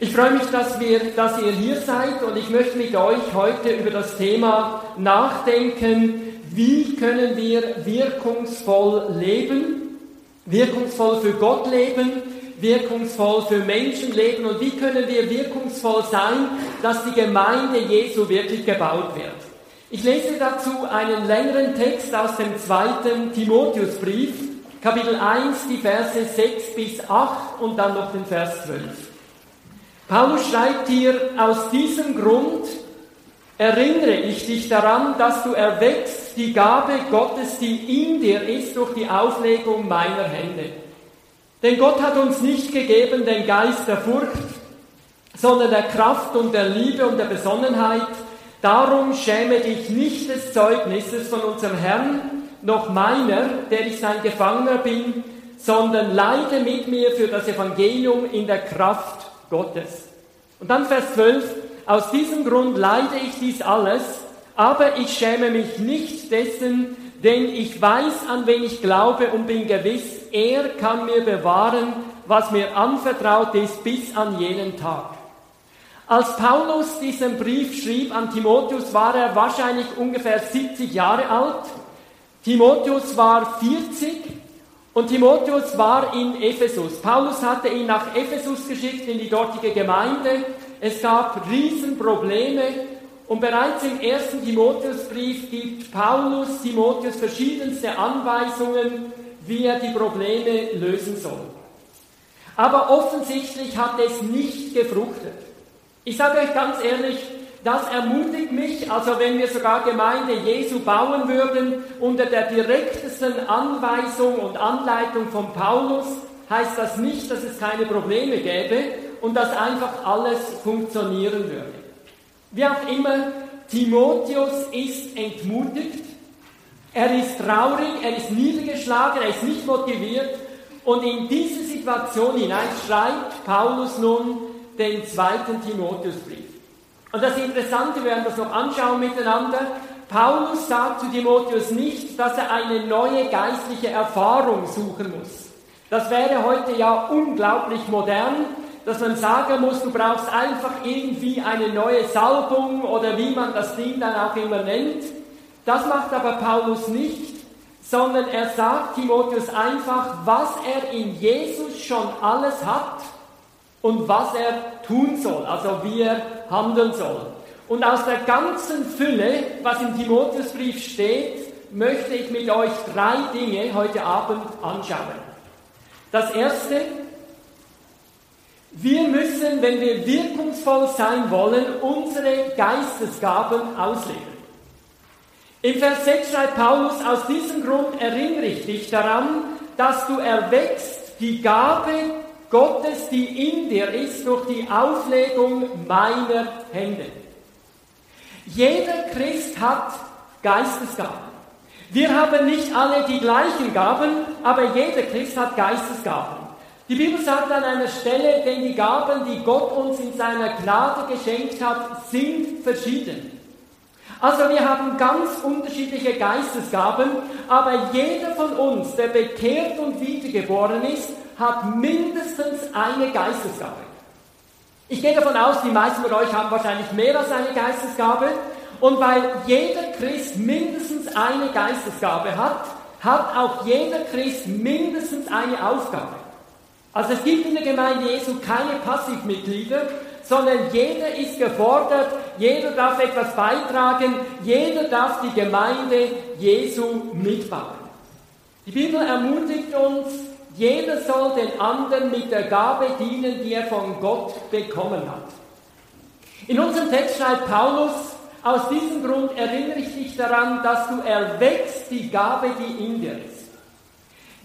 Ich freue mich, dass, wir, dass ihr hier seid und ich möchte mit euch heute über das Thema nachdenken, wie können wir wirkungsvoll leben, wirkungsvoll für Gott leben, wirkungsvoll für Menschen leben und wie können wir wirkungsvoll sein, dass die Gemeinde Jesu wirklich gebaut wird. Ich lese dazu einen längeren Text aus dem zweiten Timotheusbrief, Kapitel 1, die Verse 6 bis 8 und dann noch den Vers 12. Paulus schreibt hier, aus diesem Grund erinnere ich dich daran, dass du erwächst die Gabe Gottes, die in dir ist, durch die Auflegung meiner Hände. Denn Gott hat uns nicht gegeben den Geist der Furcht, sondern der Kraft und der Liebe und der Besonnenheit. Darum schäme dich nicht des Zeugnisses von unserem Herrn, noch meiner, der ich sein Gefangener bin, sondern leide mit mir für das Evangelium in der Kraft Gottes. Und dann Vers 12, aus diesem Grund leide ich dies alles, aber ich schäme mich nicht dessen, denn ich weiß, an wen ich glaube und bin gewiss, er kann mir bewahren, was mir anvertraut ist, bis an jenen Tag. Als Paulus diesen Brief schrieb an Timotheus, war er wahrscheinlich ungefähr 70 Jahre alt. Timotheus war 40 und Timotheus war in Ephesus. Paulus hatte ihn nach Ephesus geschickt, in die dortige Gemeinde. Es gab Riesenprobleme. Und bereits im ersten Timotheusbrief gibt Paulus Timotheus verschiedenste Anweisungen, wie er die Probleme lösen soll. Aber offensichtlich hat es nicht gefruchtet. Ich sage euch ganz ehrlich, das ermutigt mich, also wenn wir sogar Gemeinde Jesu bauen würden, unter der direktesten Anweisung und Anleitung von Paulus, heißt das nicht, dass es keine Probleme gäbe und dass einfach alles funktionieren würde. Wie auch immer, Timotheus ist entmutigt, er ist traurig, er ist niedergeschlagen, er ist nicht motiviert und in diese Situation hinein schreibt Paulus nun den zweiten Timotheusbrief. Und das Interessante, wir werden das noch anschauen miteinander, Paulus sagt zu Timotheus nicht, dass er eine neue geistliche Erfahrung suchen muss. Das wäre heute ja unglaublich modern, dass man sagen muss, du brauchst einfach irgendwie eine neue Salbung oder wie man das Ding dann auch immer nennt. Das macht aber Paulus nicht, sondern er sagt Timotheus einfach, was er in Jesus schon alles hat und was er tun soll, also wie er handeln soll. Und aus der ganzen Fülle, was im Timotheusbrief steht, möchte ich mit euch drei Dinge heute Abend anschauen. Das erste, wir müssen, wenn wir wirkungsvoll sein wollen, unsere Geistesgaben ausleben. Im Vers 6 schreibt Paulus, aus diesem Grund erinnere ich dich daran, dass du erwächst die Gabe Gottes, die in dir ist, durch die Auflegung meiner Hände. Jeder Christ hat Geistesgaben. Wir haben nicht alle die gleichen Gaben, aber jeder Christ hat Geistesgaben. Die Bibel sagt an einer Stelle, denn die Gaben, die Gott uns in seiner Gnade geschenkt hat, sind verschieden. Also wir haben ganz unterschiedliche Geistesgaben, aber jeder von uns, der bekehrt und wiedergeboren ist, hat mindestens eine Geistesgabe. Ich gehe davon aus, die meisten von euch haben wahrscheinlich mehr als eine Geistesgabe. Und weil jeder Christ mindestens eine Geistesgabe hat, hat auch jeder Christ mindestens eine Aufgabe. Also es gibt in der Gemeinde Jesu keine Passivmitglieder, sondern jeder ist gefordert, jeder darf etwas beitragen, jeder darf die Gemeinde Jesu mitbauen. Die Bibel ermutigt uns, jeder soll den anderen mit der Gabe dienen, die er von Gott bekommen hat. In unserem Text schreibt Paulus, aus diesem Grund erinnere ich dich daran, dass du erweckst die Gabe, die in dir ist.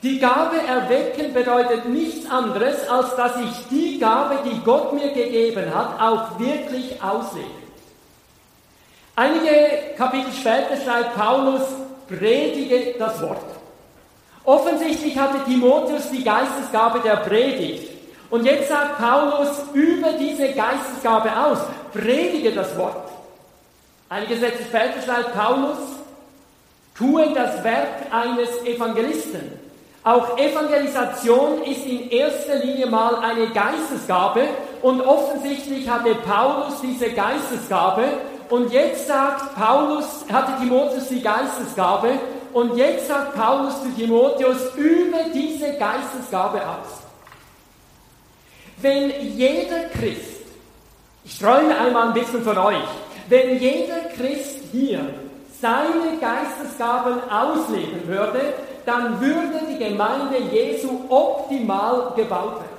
Die Gabe erwecken bedeutet nichts anderes, als dass ich die Gabe, die Gott mir gegeben hat, auch wirklich auslebe. Einige Kapitel später schreibt Paulus, predige das Wort. Offensichtlich hatte Timotheus die Geistesgabe der Predigt. Und jetzt sagt Paulus über diese Geistesgabe aus, predige das Wort. Einige Sätze später schreibt Paulus, tue das Werk eines Evangelisten. Auch Evangelisation ist in erster Linie mal eine Geistesgabe und offensichtlich hatte Paulus diese Geistesgabe und jetzt sagt Paulus, hatte Timotheus die Geistesgabe und jetzt sagt Paulus zu Timotheus, übe diese Geistesgabe aus. Wenn jeder Christ, ich träume einmal ein bisschen von euch, wenn jeder Christ hier seine Geistesgaben ausleben würde, dann würde die Gemeinde Jesu optimal gebaut werden.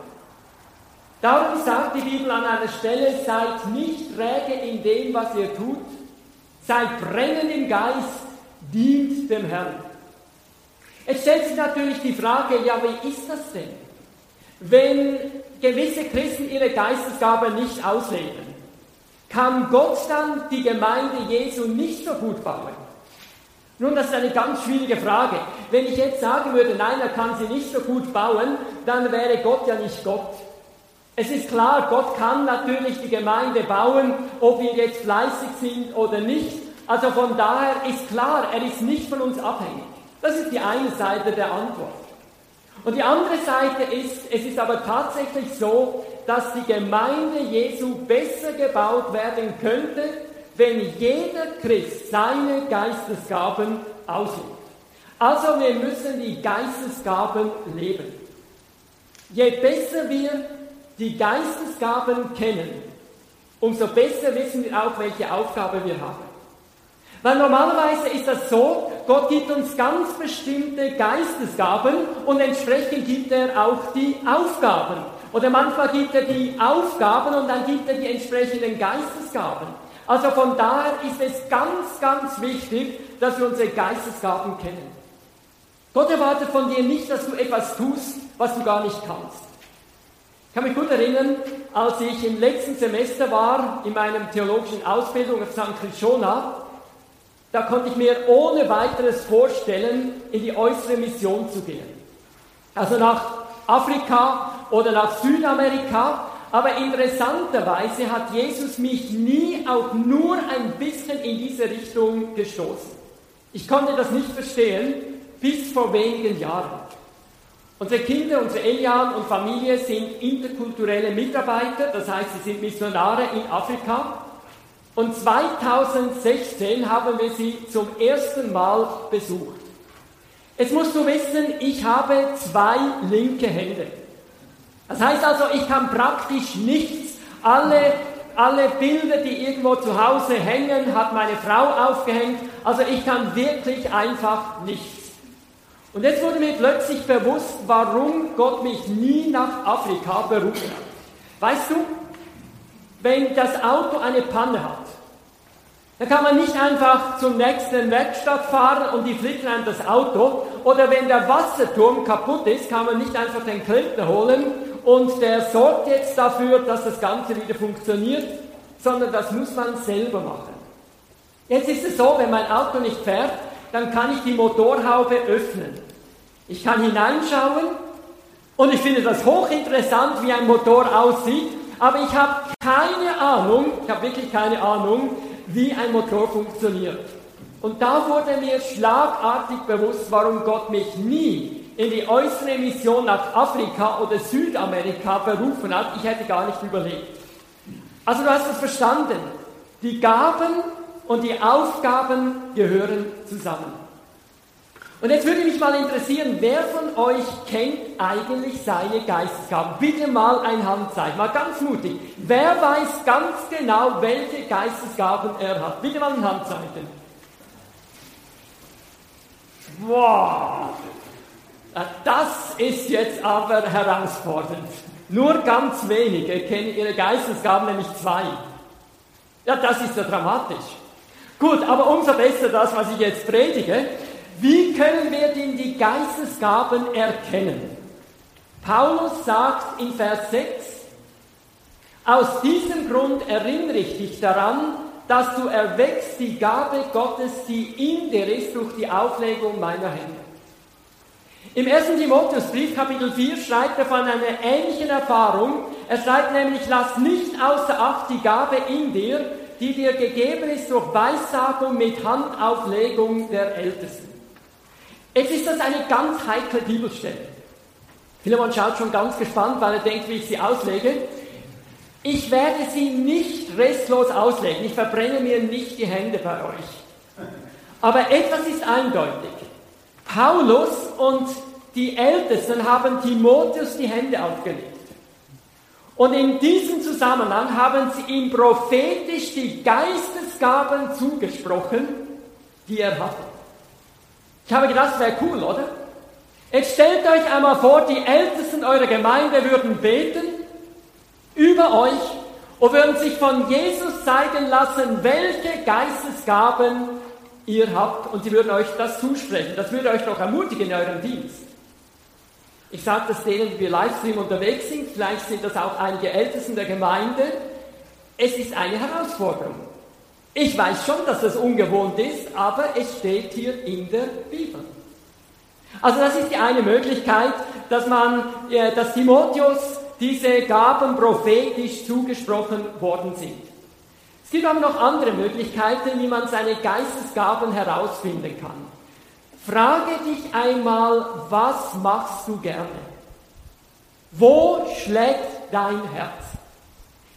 Darum sagt die Bibel an einer Stelle, seid nicht träge in dem, was ihr tut, seid brennend im Geist, dient dem Herrn. Jetzt stellt sich natürlich die Frage, ja, wie ist das denn? Wenn gewisse Christen ihre Geistesgabe nicht ausleben, kann Gott dann die Gemeinde Jesu nicht so gut bauen? Nun, das ist eine ganz schwierige Frage. Wenn ich jetzt sagen würde, nein, er kann sie nicht so gut bauen, dann wäre Gott ja nicht Gott. Es ist klar, Gott kann natürlich die Gemeinde bauen, ob wir jetzt fleißig sind oder nicht. Also von daher ist klar, er ist nicht von uns abhängig. Das ist die eine Seite der Antwort. Und die andere Seite ist, es ist aber tatsächlich so, dass die Gemeinde Jesu besser gebaut werden könnte, wenn jeder Christ seine Geistesgaben auslebt. Also wir müssen die Geistesgaben leben. Je besser wir die Geistesgaben kennen, umso besser wissen wir auch, welche Aufgabe wir haben. Weil normalerweise ist das so, Gott gibt uns ganz bestimmte Geistesgaben und entsprechend gibt er auch die Aufgaben. Oder manchmal gibt er die Aufgaben und dann gibt er die entsprechenden Geistesgaben. Also von daher ist es ganz, ganz wichtig, dass wir unsere Geistesgaben kennen. Gott erwartet von dir nicht, dass du etwas tust, was du gar nicht kannst. Ich kann mich gut erinnern, als ich im letzten Semester war in meinem theologischen Ausbildung auf St. Krishona, da konnte ich mir ohne weiteres vorstellen, in die äußere Mission zu gehen. Also nach Afrika oder nach Südamerika. Aber interessanterweise hat Jesus mich nie auch nur ein bisschen in diese Richtung gestoßen. Ich konnte das nicht verstehen bis vor wenigen Jahren. Unsere Kinder, unsere Elian und Familie sind interkulturelle Mitarbeiter, das heißt, sie sind Missionare in Afrika. Und 2016 haben wir sie zum ersten Mal besucht. Jetzt musst du wissen, ich habe zwei linke Hände. Das heißt also, ich kann praktisch nichts. Alle, alle Bilder, die irgendwo zu Hause hängen, hat meine Frau aufgehängt. Also ich kann wirklich einfach nichts. Und jetzt wurde mir plötzlich bewusst, warum Gott mich nie nach Afrika berufen hat. Weißt du, wenn das Auto eine Panne hat, dann kann man nicht einfach zum nächsten Werkstatt fahren und die flicken einem das Auto. Oder wenn der Wasserturm kaputt ist, kann man nicht einfach den Klempner holen und der sorgt jetzt dafür, dass das Ganze wieder funktioniert, sondern das muss man selber machen. Jetzt ist es so, wenn mein Auto nicht fährt, dann kann ich die Motorhaube öffnen. Ich kann hineinschauen und ich finde das hochinteressant, wie ein Motor aussieht, aber ich habe keine Ahnung, ich habe wirklich keine Ahnung, wie ein Motor funktioniert. Und da wurde mir schlagartig bewusst, warum Gott mich nie in die äußere Mission nach Afrika oder Südamerika berufen hat. Ich hätte gar nicht überlegt. Also du hast es verstanden. Die Gaben und die Aufgaben gehören zusammen. Und jetzt würde mich mal interessieren, wer von euch kennt eigentlich seine Geistesgaben? Bitte mal ein Handzeichen, mal ganz mutig. Wer weiß ganz genau, welche Geistesgaben er hat? Bitte mal ein Handzeichen. Wow! Das ist jetzt aber herausfordernd. Nur ganz wenige kennen ihre Geistesgaben, nämlich zwei. Ja, das ist ja dramatisch. Gut, aber umso besser das, was ich jetzt predige. Wie können wir denn die Geistesgaben erkennen? Paulus sagt in Vers 6, aus diesem Grund erinnere ich dich daran, dass du erweckst die Gabe Gottes, die in dir ist, durch die Auflegung meiner Hände. Im 1. Timotheusbrief, Kapitel 4, schreibt er von einer ähnlichen Erfahrung. Er schreibt nämlich, lass nicht außer Acht die Gabe in dir, die dir gegeben ist durch Weissagung mit Handauflegung der Ältesten. Jetzt ist das eine ganz heikle Bibelstelle. Philemon schaut schon ganz gespannt, weil er denkt, wie ich sie auslege. Ich werde sie nicht restlos auslegen. Ich verbrenne mir nicht die Hände bei euch. Aber etwas ist eindeutig. Paulus und die Ältesten haben Timotheus die Hände aufgelegt. Und in diesem Zusammenhang haben sie ihm prophetisch die Geistesgaben zugesprochen, die er hatte. Ich habe gedacht, das wäre cool, oder? Jetzt stellt euch einmal vor, die Ältesten eurer Gemeinde würden beten über euch und würden sich von Jesus zeigen lassen, welche Geistesgaben ihr habt und sie würden euch das zusprechen. Das würde euch doch ermutigen in eurem Dienst. Ich sage das denen, die wir Livestream unterwegs sind, vielleicht sind das auch einige Ältesten der Gemeinde. Es ist eine Herausforderung. Ich weiß schon, dass das ungewohnt ist, aber es steht hier in der Bibel. Also das ist die eine Möglichkeit, dass man, äh, dass Timotheus diese Gaben prophetisch zugesprochen worden sind. Es gibt aber noch andere Möglichkeiten, wie man seine Geistesgaben herausfinden kann. Frage dich einmal, was machst du gerne? Wo schlägt dein Herz?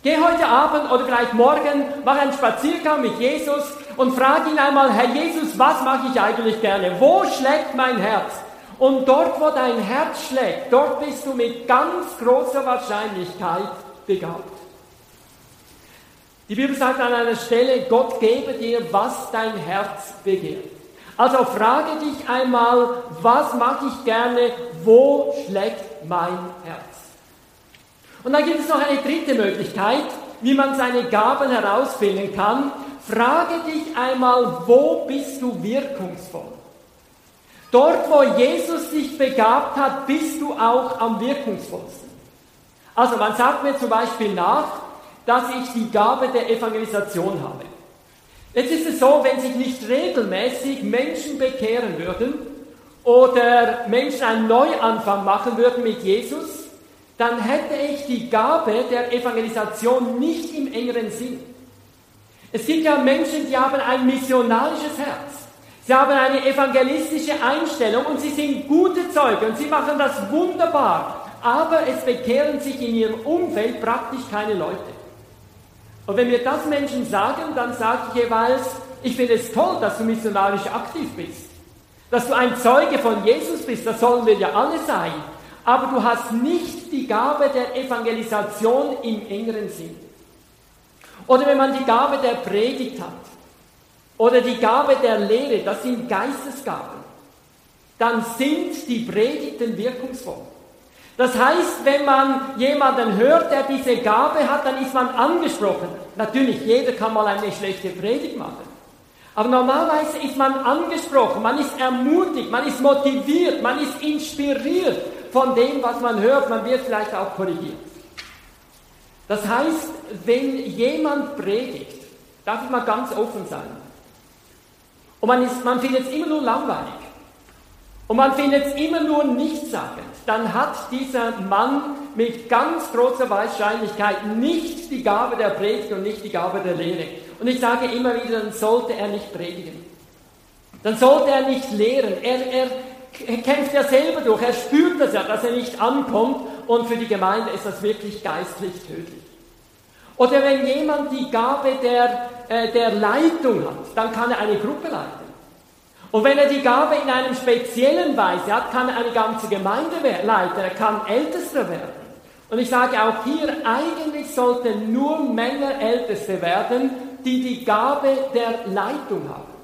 Geh heute Abend oder vielleicht morgen, mach einen Spaziergang mit Jesus und frag ihn einmal, Herr Jesus, was mache ich eigentlich gerne? Wo schlägt mein Herz? Und dort, wo dein Herz schlägt, dort bist du mit ganz großer Wahrscheinlichkeit begabt. Die Bibel sagt an einer Stelle, Gott gebe dir, was dein Herz begehrt. Also frage dich einmal, was mache ich gerne, wo schlägt mein Herz? Und dann gibt es noch eine dritte Möglichkeit, wie man seine Gaben herausfinden kann. Frage dich einmal, wo bist du wirkungsvoll? Dort, wo Jesus dich begabt hat, bist du auch am wirkungsvollsten. Also man sagt mir zum Beispiel nach, dass ich die Gabe der Evangelisation habe. Jetzt ist es so, wenn sich nicht regelmäßig Menschen bekehren würden oder Menschen einen Neuanfang machen würden mit Jesus, dann hätte ich die Gabe der Evangelisation nicht im engeren Sinn. Es gibt ja Menschen, die haben ein missionarisches Herz. Sie haben eine evangelistische Einstellung und sie sind gute Zeugen und sie machen das wunderbar. Aber es bekehren sich in ihrem Umfeld praktisch keine Leute. Und wenn mir das Menschen sagen, dann sage ich jeweils, ich finde es toll, dass du missionarisch aktiv bist. Dass du ein Zeuge von Jesus bist, das sollen wir ja alle sein. Aber du hast nicht die Gabe der Evangelisation im engeren Sinn. Oder wenn man die Gabe der Predigt hat oder die Gabe der Lehre, das sind Geistesgaben, dann sind die Predigten wirkungsvoll. Das heißt, wenn man jemanden hört, der diese Gabe hat, dann ist man angesprochen. Natürlich, jeder kann mal eine schlechte Predigt machen. Aber normalerweise ist man angesprochen, man ist ermutigt, man ist motiviert, man ist inspiriert von dem, was man hört, man wird vielleicht auch korrigiert. Das heißt, wenn jemand predigt, darf ich mal ganz offen sein, und man, ist, man findet es immer nur langweilig, und man findet es immer nur nichtssagend, dann hat dieser Mann mit ganz großer Wahrscheinlichkeit nicht die Gabe der Predigt und nicht die Gabe der Lehre. Und ich sage immer wieder, dann sollte er nicht predigen. Dann sollte er nicht lehren. Er, er, er kämpft ja selber durch. Er spürt das ja, dass er nicht ankommt. Und für die Gemeinde ist das wirklich geistlich tödlich. Oder wenn jemand die Gabe der, äh, der Leitung hat, dann kann er eine Gruppe leiten. Und wenn er die Gabe in einem speziellen Weise hat, kann er eine ganze Gemeinde leiten, er kann Ältester werden. Und ich sage auch hier, eigentlich sollten nur Männer Älteste werden, die die Gabe der Leitung haben.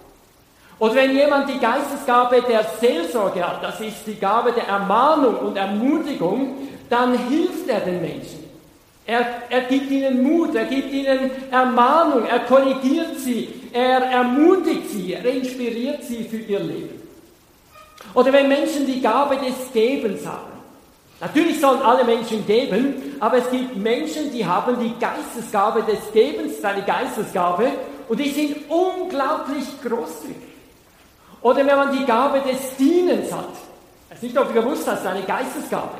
Oder wenn jemand die Geistesgabe der Seelsorge hat, das ist die Gabe der Ermahnung und Ermutigung, dann hilft er den Menschen. Er, er gibt ihnen Mut, er gibt ihnen Ermahnung, er korrigiert sie, er ermutigt sie, er inspiriert sie für ihr Leben. Oder wenn Menschen die Gabe des Gebens haben. Natürlich sollen alle Menschen geben, aber es gibt Menschen, die haben die Geistesgabe des Gebens, seine Geistesgabe, und die sind unglaublich großzügig. Oder wenn man die Gabe des Dienens hat. Ich weiß nicht, ob du gewusst hast, eine Geistesgabe.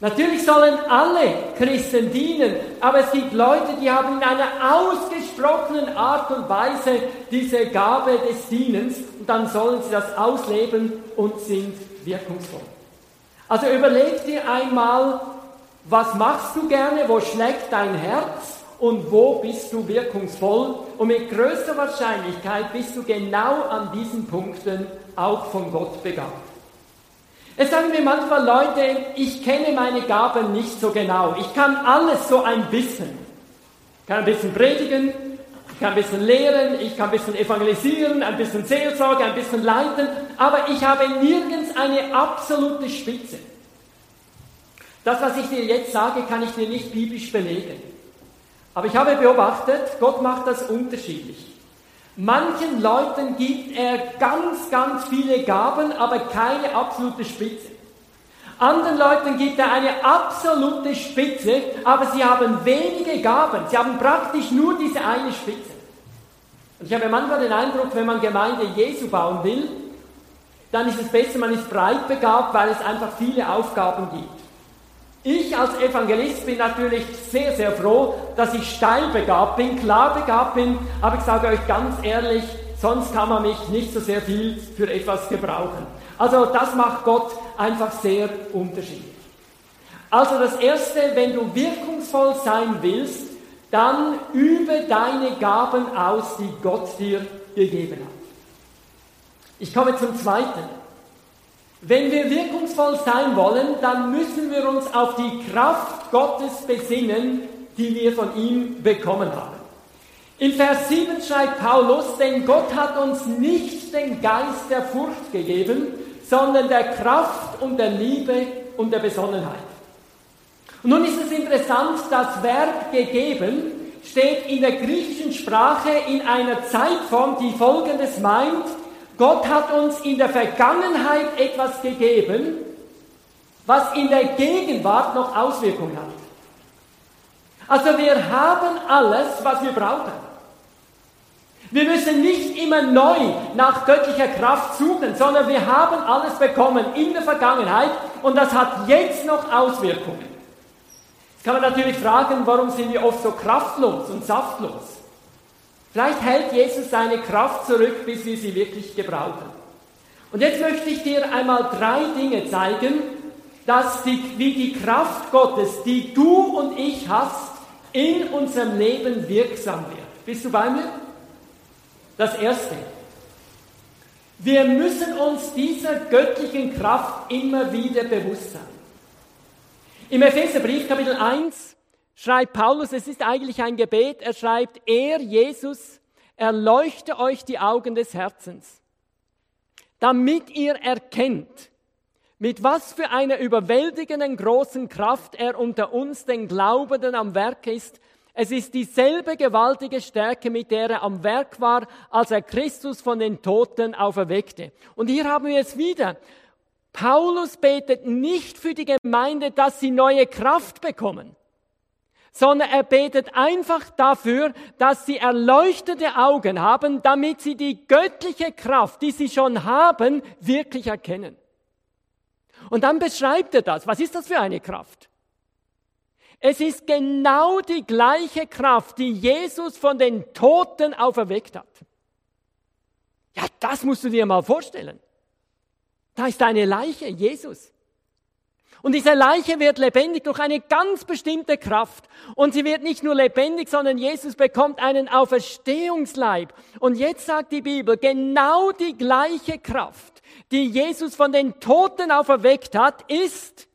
Natürlich sollen alle Christen dienen, aber es gibt Leute, die haben in einer ausgesprochenen Art und Weise diese Gabe des Dienens und dann sollen sie das ausleben und sind wirkungsvoll. Also überleg dir einmal, Was machst du gerne? Wo schlägt dein Herz? Und wo bist du wirkungsvoll? Und mit größter Wahrscheinlichkeit bist du genau an diesen Punkten auch von Gott begabt. Es sagen mir manchmal Leute, ich kenne meine Gaben nicht so genau. Ich kann alles so ein bisschen. Ich kann ein bisschen predigen, ich kann ein bisschen lehren, ich kann ein bisschen evangelisieren, ein bisschen Seelsorge, ein bisschen leiten, aber ich habe nirgends eine absolute Spitze. Das, was ich dir jetzt sage, kann ich dir nicht biblisch belegen. Aber ich habe beobachtet, Gott macht das unterschiedlich. Manchen Leuten gibt er ganz, ganz viele Gaben, aber keine absolute Spitze. Anderen Leuten gibt er eine absolute Spitze, aber sie haben wenige Gaben. Sie haben praktisch nur diese eine Spitze. Und ich habe manchmal den Eindruck, wenn man Gemeinde Jesu bauen will, dann ist es besser, man ist breit begabt, weil es einfach viele Aufgaben gibt. Ich als Evangelist bin natürlich sehr, sehr froh, dass ich steil begabt bin, klar begabt bin, aber ich sage euch ganz ehrlich, sonst kann man mich nicht so sehr viel für etwas gebrauchen. Also das macht Gott einfach sehr unterschiedlich. Also das Erste, wenn du wirkungsvoll sein willst, dann übe deine Gaben aus, die Gott dir gegeben hat. Ich komme zum Zweiten. Wenn wir wirkungsvoll sein wollen, dann müssen wir uns auf die Kraft Gottes besinnen, die wir von ihm bekommen haben. In Vers 7 schreibt Paulus, denn Gott hat uns nicht den Geist der Furcht gegeben, sondern der Kraft und der Liebe und der Besonnenheit. Und nun ist es interessant, das Verb gegeben steht in der griechischen Sprache in einer Zeitform, die folgendes meint, Gott hat uns in der Vergangenheit etwas gegeben, was in der Gegenwart noch Auswirkungen hat. Also wir haben alles, was wir brauchen. Wir müssen nicht immer neu nach göttlicher Kraft suchen, sondern wir haben alles bekommen in der Vergangenheit und das hat jetzt noch Auswirkungen. Jetzt kann man natürlich fragen, warum sind wir oft so kraftlos und saftlos? Vielleicht hält Jesus seine Kraft zurück, bis wir sie wirklich gebrauchen. Und jetzt möchte ich dir einmal drei Dinge zeigen, dass die, wie die Kraft Gottes, die du und ich hast, in unserem Leben wirksam wird. Bist du bei mir? Das Erste. Wir müssen uns dieser göttlichen Kraft immer wieder bewusst sein. Im Epheserbrief Kapitel 1 schreibt Paulus, es ist eigentlich ein Gebet, er schreibt, er, Jesus, erleuchte euch die Augen des Herzens, damit ihr erkennt, mit was für einer überwältigenden großen Kraft er unter uns, den Glaubenden, am Werk ist. Es ist dieselbe gewaltige Stärke, mit der er am Werk war, als er Christus von den Toten auferweckte. Und hier haben wir es wieder. Paulus betet nicht für die Gemeinde, dass sie neue Kraft bekommen sondern er betet einfach dafür, dass sie erleuchtete Augen haben, damit sie die göttliche Kraft, die sie schon haben, wirklich erkennen. Und dann beschreibt er das. Was ist das für eine Kraft? Es ist genau die gleiche Kraft, die Jesus von den Toten auferweckt hat. Ja, das musst du dir mal vorstellen. Da ist eine Leiche, Jesus. Und diese Leiche wird lebendig durch eine ganz bestimmte Kraft. Und sie wird nicht nur lebendig, sondern Jesus bekommt einen Auferstehungsleib. Und jetzt sagt die Bibel, genau die gleiche Kraft, die Jesus von den Toten auferweckt hat, ist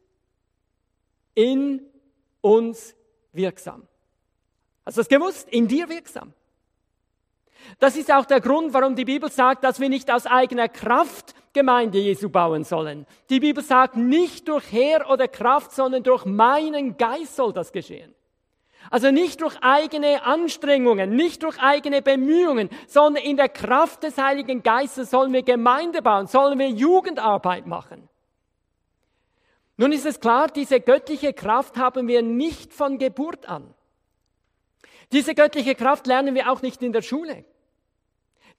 in uns wirksam. Hast du das gewusst? In dir wirksam. Das ist auch der Grund, warum die Bibel sagt, dass wir nicht aus eigener Kraft Gemeinde Jesu bauen sollen. Die Bibel sagt, nicht durch Heer oder Kraft, sondern durch meinen Geist soll das geschehen. Also nicht durch eigene Anstrengungen, nicht durch eigene Bemühungen, sondern in der Kraft des Heiligen Geistes sollen wir Gemeinde bauen, sollen wir Jugendarbeit machen. Nun ist es klar, diese göttliche Kraft haben wir nicht von Geburt an. Diese göttliche Kraft lernen wir auch nicht in der Schule.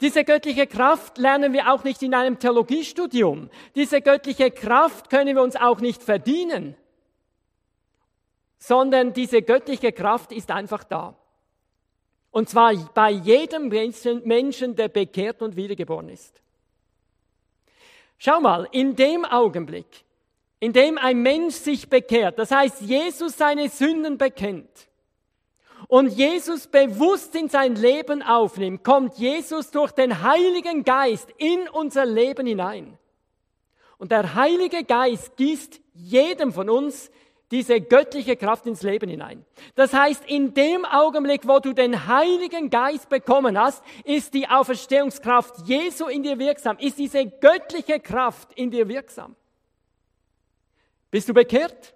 Diese göttliche Kraft lernen wir auch nicht in einem Theologiestudium. Diese göttliche Kraft können wir uns auch nicht verdienen, sondern diese göttliche Kraft ist einfach da. Und zwar bei jedem Menschen, der bekehrt und wiedergeboren ist. Schau mal, in dem Augenblick, indem ein Mensch sich bekehrt, das heißt Jesus seine Sünden bekennt und Jesus bewusst in sein Leben aufnimmt, kommt Jesus durch den Heiligen Geist in unser Leben hinein. Und der Heilige Geist gießt jedem von uns diese göttliche Kraft ins Leben hinein. Das heißt, in dem Augenblick, wo du den Heiligen Geist bekommen hast, ist die Auferstehungskraft Jesu in dir wirksam, ist diese göttliche Kraft in dir wirksam. Bist du bekehrt?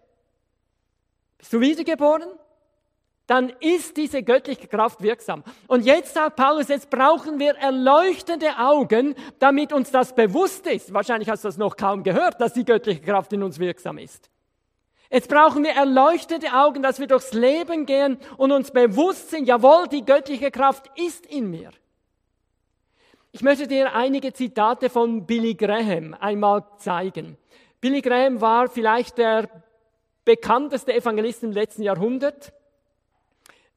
Bist du wiedergeboren? Dann ist diese göttliche Kraft wirksam. Und jetzt sagt Paulus, jetzt brauchen wir erleuchtende Augen, damit uns das bewusst ist. Wahrscheinlich hast du das noch kaum gehört, dass die göttliche Kraft in uns wirksam ist. Jetzt brauchen wir erleuchtete Augen, dass wir durchs Leben gehen und uns bewusst sind, jawohl, die göttliche Kraft ist in mir. Ich möchte dir einige Zitate von Billy Graham einmal zeigen. Billy Graham war vielleicht der bekannteste Evangelist im letzten Jahrhundert.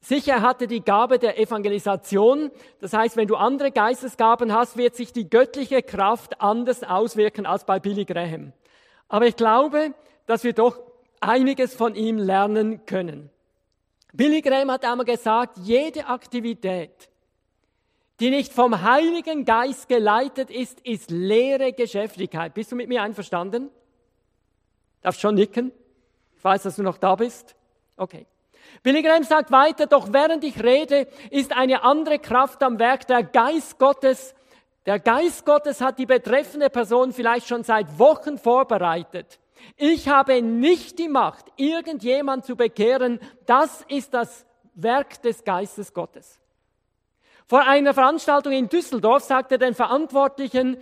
Sicher hatte die Gabe der Evangelisation. Das heißt, wenn du andere Geistesgaben hast, wird sich die göttliche Kraft anders auswirken als bei Billy Graham. Aber ich glaube, dass wir doch einiges von ihm lernen können. Billy Graham hat einmal gesagt, jede Aktivität, die nicht vom Heiligen Geist geleitet ist, ist leere Geschäftigkeit. Bist du mit mir einverstanden? Darfst schon nicken? Ich weiß, dass du noch da bist. Okay. Billy Graham sagt weiter, doch während ich rede, ist eine andere Kraft am Werk, der Geist Gottes. Der Geist Gottes hat die betreffende Person vielleicht schon seit Wochen vorbereitet. Ich habe nicht die Macht, irgendjemand zu bekehren. Das ist das Werk des Geistes Gottes. Vor einer Veranstaltung in Düsseldorf sagte den Verantwortlichen,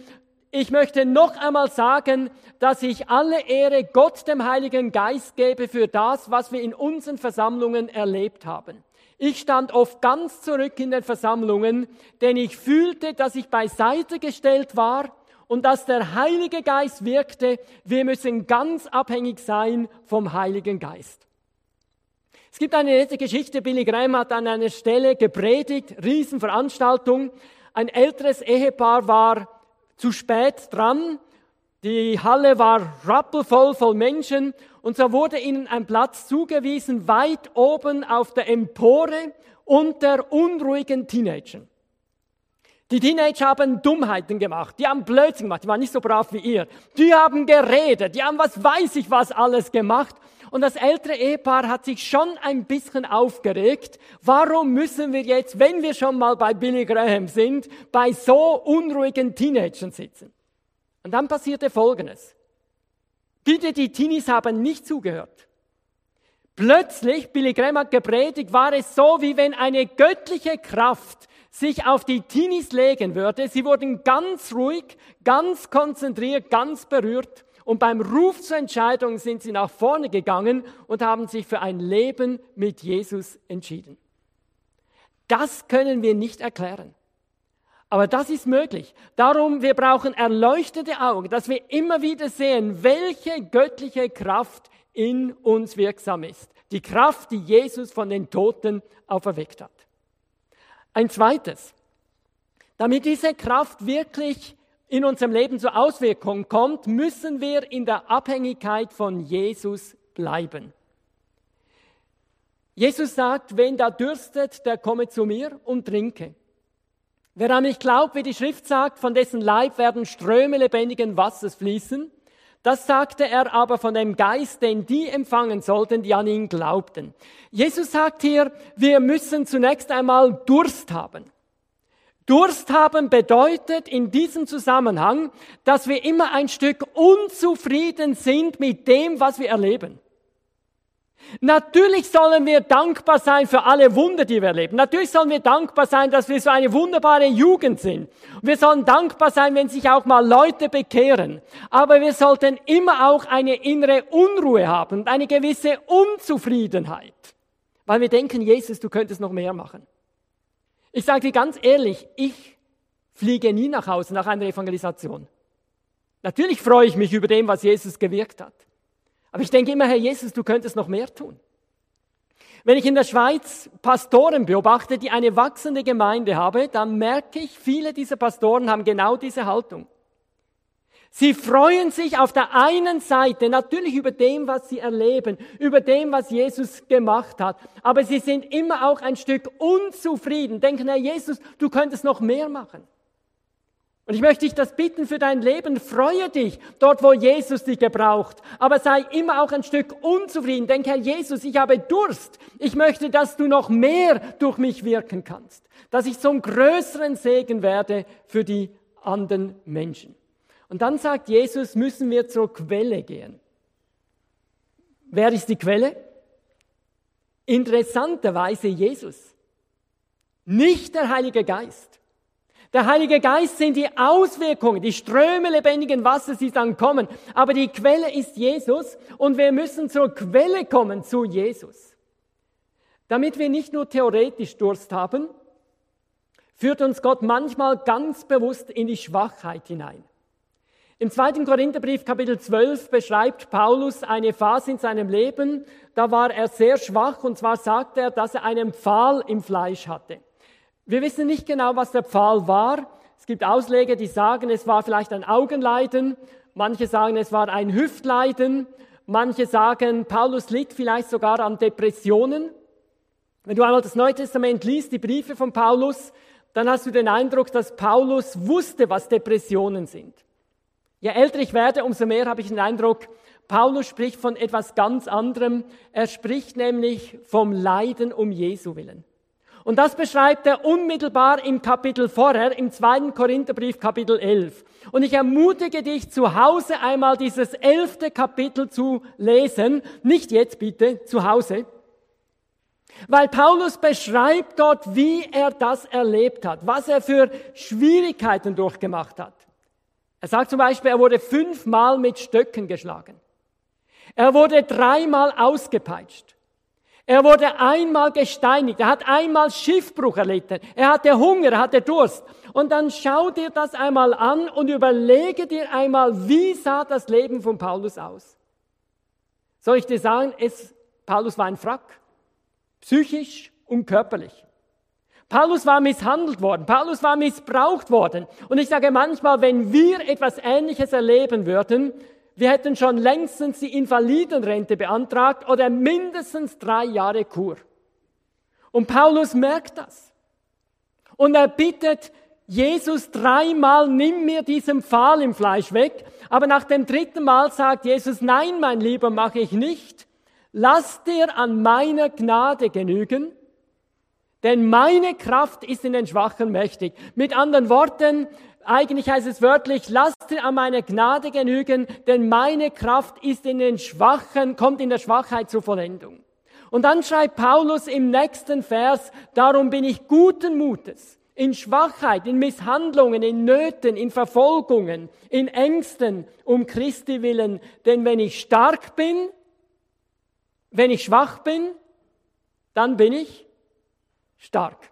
ich möchte noch einmal sagen, dass ich alle Ehre Gott dem Heiligen Geist gebe für das, was wir in unseren Versammlungen erlebt haben. Ich stand oft ganz zurück in den Versammlungen, denn ich fühlte, dass ich beiseite gestellt war und dass der Heilige Geist wirkte. Wir müssen ganz abhängig sein vom Heiligen Geist. Es gibt eine nette Geschichte. Billy Graham hat an einer Stelle gepredigt, Riesenveranstaltung. Ein älteres Ehepaar war zu spät dran. Die Halle war rappelvoll voll Menschen und so wurde ihnen ein Platz zugewiesen, weit oben auf der Empore unter unruhigen Teenagern. Die Teenager haben Dummheiten gemacht, die haben Blödsinn gemacht, die waren nicht so brav wie ihr. Die haben geredet, die haben was weiß ich was alles gemacht. Und das ältere Ehepaar hat sich schon ein bisschen aufgeregt. Warum müssen wir jetzt, wenn wir schon mal bei Billy Graham sind, bei so unruhigen Teenagern sitzen? Und dann passierte Folgendes. Bitte, die Teenies haben nicht zugehört. Plötzlich, Billy Graham hat gepredigt, war es so, wie wenn eine göttliche Kraft sich auf die Teenies legen würde. Sie wurden ganz ruhig, ganz konzentriert, ganz berührt. Und beim Ruf zur Entscheidung sind sie nach vorne gegangen und haben sich für ein Leben mit Jesus entschieden. Das können wir nicht erklären. Aber das ist möglich. Darum, wir brauchen erleuchtete Augen, dass wir immer wieder sehen, welche göttliche Kraft in uns wirksam ist. Die Kraft, die Jesus von den Toten auferweckt hat. Ein zweites, damit diese Kraft wirklich in unserem Leben zur Auswirkung kommt, müssen wir in der Abhängigkeit von Jesus bleiben. Jesus sagt, wen da dürstet, der komme zu mir und trinke. Wer an mich glaubt, wie die Schrift sagt, von dessen Leib werden Ströme lebendigen Wassers fließen. Das sagte er aber von dem Geist, den die empfangen sollten, die an ihn glaubten. Jesus sagt hier, wir müssen zunächst einmal Durst haben. Durst haben bedeutet in diesem Zusammenhang, dass wir immer ein Stück unzufrieden sind mit dem, was wir erleben. Natürlich sollen wir dankbar sein für alle Wunder, die wir erleben. Natürlich sollen wir dankbar sein, dass wir so eine wunderbare Jugend sind. Wir sollen dankbar sein, wenn sich auch mal Leute bekehren. Aber wir sollten immer auch eine innere Unruhe haben und eine gewisse Unzufriedenheit. Weil wir denken, Jesus, du könntest noch mehr machen. Ich sage dir ganz ehrlich, ich fliege nie nach Hause nach einer Evangelisation. Natürlich freue ich mich über dem, was Jesus gewirkt hat. Aber ich denke immer, Herr Jesus, du könntest noch mehr tun. Wenn ich in der Schweiz Pastoren beobachte, die eine wachsende Gemeinde haben, dann merke ich, viele dieser Pastoren haben genau diese Haltung. Sie freuen sich auf der einen Seite natürlich über dem, was sie erleben, über dem, was Jesus gemacht hat, aber sie sind immer auch ein Stück unzufrieden, denken, Herr Jesus, du könntest noch mehr machen. Und ich möchte dich das bitten für dein Leben. Freue dich dort, wo Jesus dich gebraucht. Aber sei immer auch ein Stück unzufrieden. Denke, Herr Jesus, ich habe Durst. Ich möchte, dass du noch mehr durch mich wirken kannst. Dass ich zum größeren Segen werde für die anderen Menschen. Und dann sagt Jesus, müssen wir zur Quelle gehen. Wer ist die Quelle? Interessanterweise Jesus. Nicht der Heilige Geist. Der Heilige Geist sind die Auswirkungen, die Ströme lebendigen Wassers, die dann kommen. Aber die Quelle ist Jesus und wir müssen zur Quelle kommen, zu Jesus. Damit wir nicht nur theoretisch Durst haben, führt uns Gott manchmal ganz bewusst in die Schwachheit hinein. Im zweiten Korintherbrief Kapitel 12 beschreibt Paulus eine Phase in seinem Leben, da war er sehr schwach und zwar sagt er, dass er einen Pfahl im Fleisch hatte. Wir wissen nicht genau, was der Pfahl war. Es gibt Ausleger, die sagen, es war vielleicht ein Augenleiden. Manche sagen, es war ein Hüftleiden. Manche sagen, Paulus litt vielleicht sogar an Depressionen. Wenn du einmal das Neue Testament liest, die Briefe von Paulus, dann hast du den Eindruck, dass Paulus wusste, was Depressionen sind. Je älter ich werde, umso mehr habe ich den Eindruck, Paulus spricht von etwas ganz anderem. Er spricht nämlich vom Leiden um Jesu willen. Und das beschreibt er unmittelbar im Kapitel vorher, im zweiten Korintherbrief, Kapitel 11. Und ich ermutige dich, zu Hause einmal dieses elfte Kapitel zu lesen. Nicht jetzt bitte, zu Hause. Weil Paulus beschreibt dort, wie er das erlebt hat, was er für Schwierigkeiten durchgemacht hat. Er sagt zum Beispiel, er wurde fünfmal mit Stöcken geschlagen. Er wurde dreimal ausgepeitscht. Er wurde einmal gesteinigt, er hat einmal Schiffbruch erlitten, er hatte Hunger, er hatte Durst. Und dann schau dir das einmal an und überlege dir einmal, wie sah das Leben von Paulus aus? Soll ich dir sagen, es, Paulus war ein Frack, psychisch und körperlich. Paulus war misshandelt worden, Paulus war missbraucht worden. Und ich sage manchmal, wenn wir etwas Ähnliches erleben würden, wir hätten schon längstens die Invalidenrente beantragt oder mindestens drei Jahre Kur. Und Paulus merkt das. Und er bittet Jesus dreimal, nimm mir diesen Pfahl im Fleisch weg. Aber nach dem dritten Mal sagt Jesus, nein, mein Lieber, mache ich nicht. Lass dir an meiner Gnade genügen. Denn meine Kraft ist in den Schwachen mächtig. Mit anderen Worten, eigentlich heißt es wörtlich, lasst an meine Gnade genügen, denn meine Kraft ist in den Schwachen, kommt in der Schwachheit zur Vollendung. Und dann schreibt Paulus im nächsten Vers, darum bin ich guten Mutes, in Schwachheit, in Misshandlungen, in Nöten, in Verfolgungen, in Ängsten um Christi willen, denn wenn ich stark bin, wenn ich schwach bin, dann bin ich stark.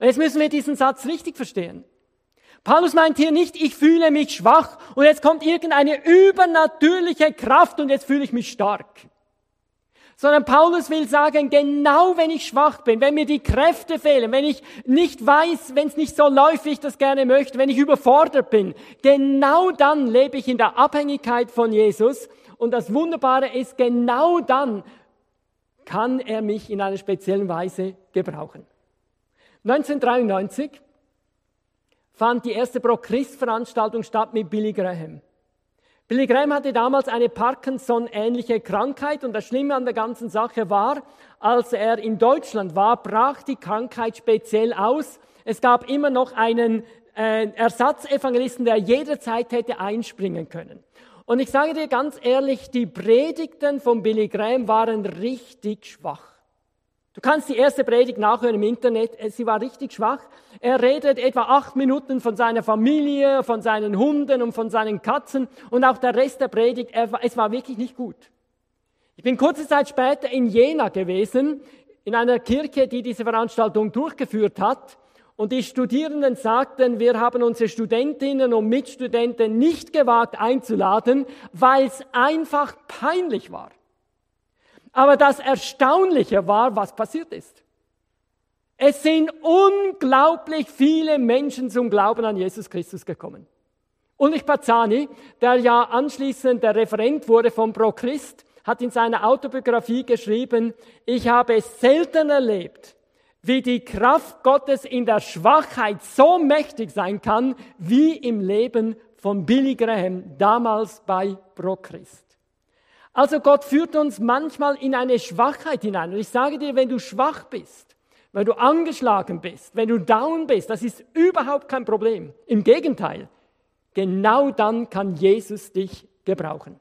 Und jetzt müssen wir diesen Satz richtig verstehen. Paulus meint hier nicht, ich fühle mich schwach und jetzt kommt irgendeine übernatürliche Kraft und jetzt fühle ich mich stark. Sondern Paulus will sagen, genau wenn ich schwach bin, wenn mir die Kräfte fehlen, wenn ich nicht weiß, wenn es nicht so läuft, wie ich das gerne möchte, wenn ich überfordert bin, genau dann lebe ich in der Abhängigkeit von Jesus. Und das Wunderbare ist, genau dann kann er mich in einer speziellen Weise gebrauchen. 1993 fand die erste Pro-Christ-Veranstaltung statt mit Billy Graham. Billy Graham hatte damals eine Parkinson-ähnliche Krankheit und das Schlimme an der ganzen Sache war, als er in Deutschland war, brach die Krankheit speziell aus. Es gab immer noch einen äh, Ersatzevangelisten, der jederzeit hätte einspringen können. Und ich sage dir ganz ehrlich, die Predigten von Billy Graham waren richtig schwach. Du kannst die erste Predigt nachhören im Internet. Äh, sie war richtig schwach. Er redet etwa acht Minuten von seiner Familie, von seinen Hunden und von seinen Katzen und auch der Rest der Predigt. Es war wirklich nicht gut. Ich bin kurze Zeit später in Jena gewesen, in einer Kirche, die diese Veranstaltung durchgeführt hat. Und die Studierenden sagten, wir haben unsere Studentinnen und Mitstudenten nicht gewagt einzuladen, weil es einfach peinlich war. Aber das Erstaunliche war, was passiert ist. Es sind unglaublich viele Menschen zum Glauben an Jesus Christus gekommen. Ulrich Pazzani, der ja anschließend der Referent wurde von Pro Christ, hat in seiner Autobiografie geschrieben, ich habe es selten erlebt, wie die Kraft Gottes in der Schwachheit so mächtig sein kann, wie im Leben von Billy Graham damals bei Pro Christ. Also Gott führt uns manchmal in eine Schwachheit hinein. Und ich sage dir, wenn du schwach bist, wenn du angeschlagen bist, wenn du down bist, das ist überhaupt kein Problem. Im Gegenteil, genau dann kann Jesus dich gebrauchen.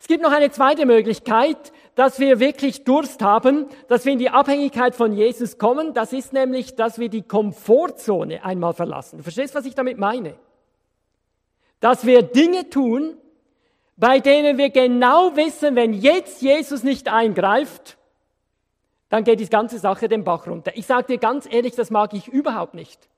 Es gibt noch eine zweite Möglichkeit, dass wir wirklich Durst haben, dass wir in die Abhängigkeit von Jesus kommen. Das ist nämlich, dass wir die Komfortzone einmal verlassen. Du verstehst, was ich damit meine? Dass wir Dinge tun, bei denen wir genau wissen, wenn jetzt Jesus nicht eingreift, dann geht die ganze Sache den Bach runter. Ich sage dir ganz ehrlich, das mag ich überhaupt nicht.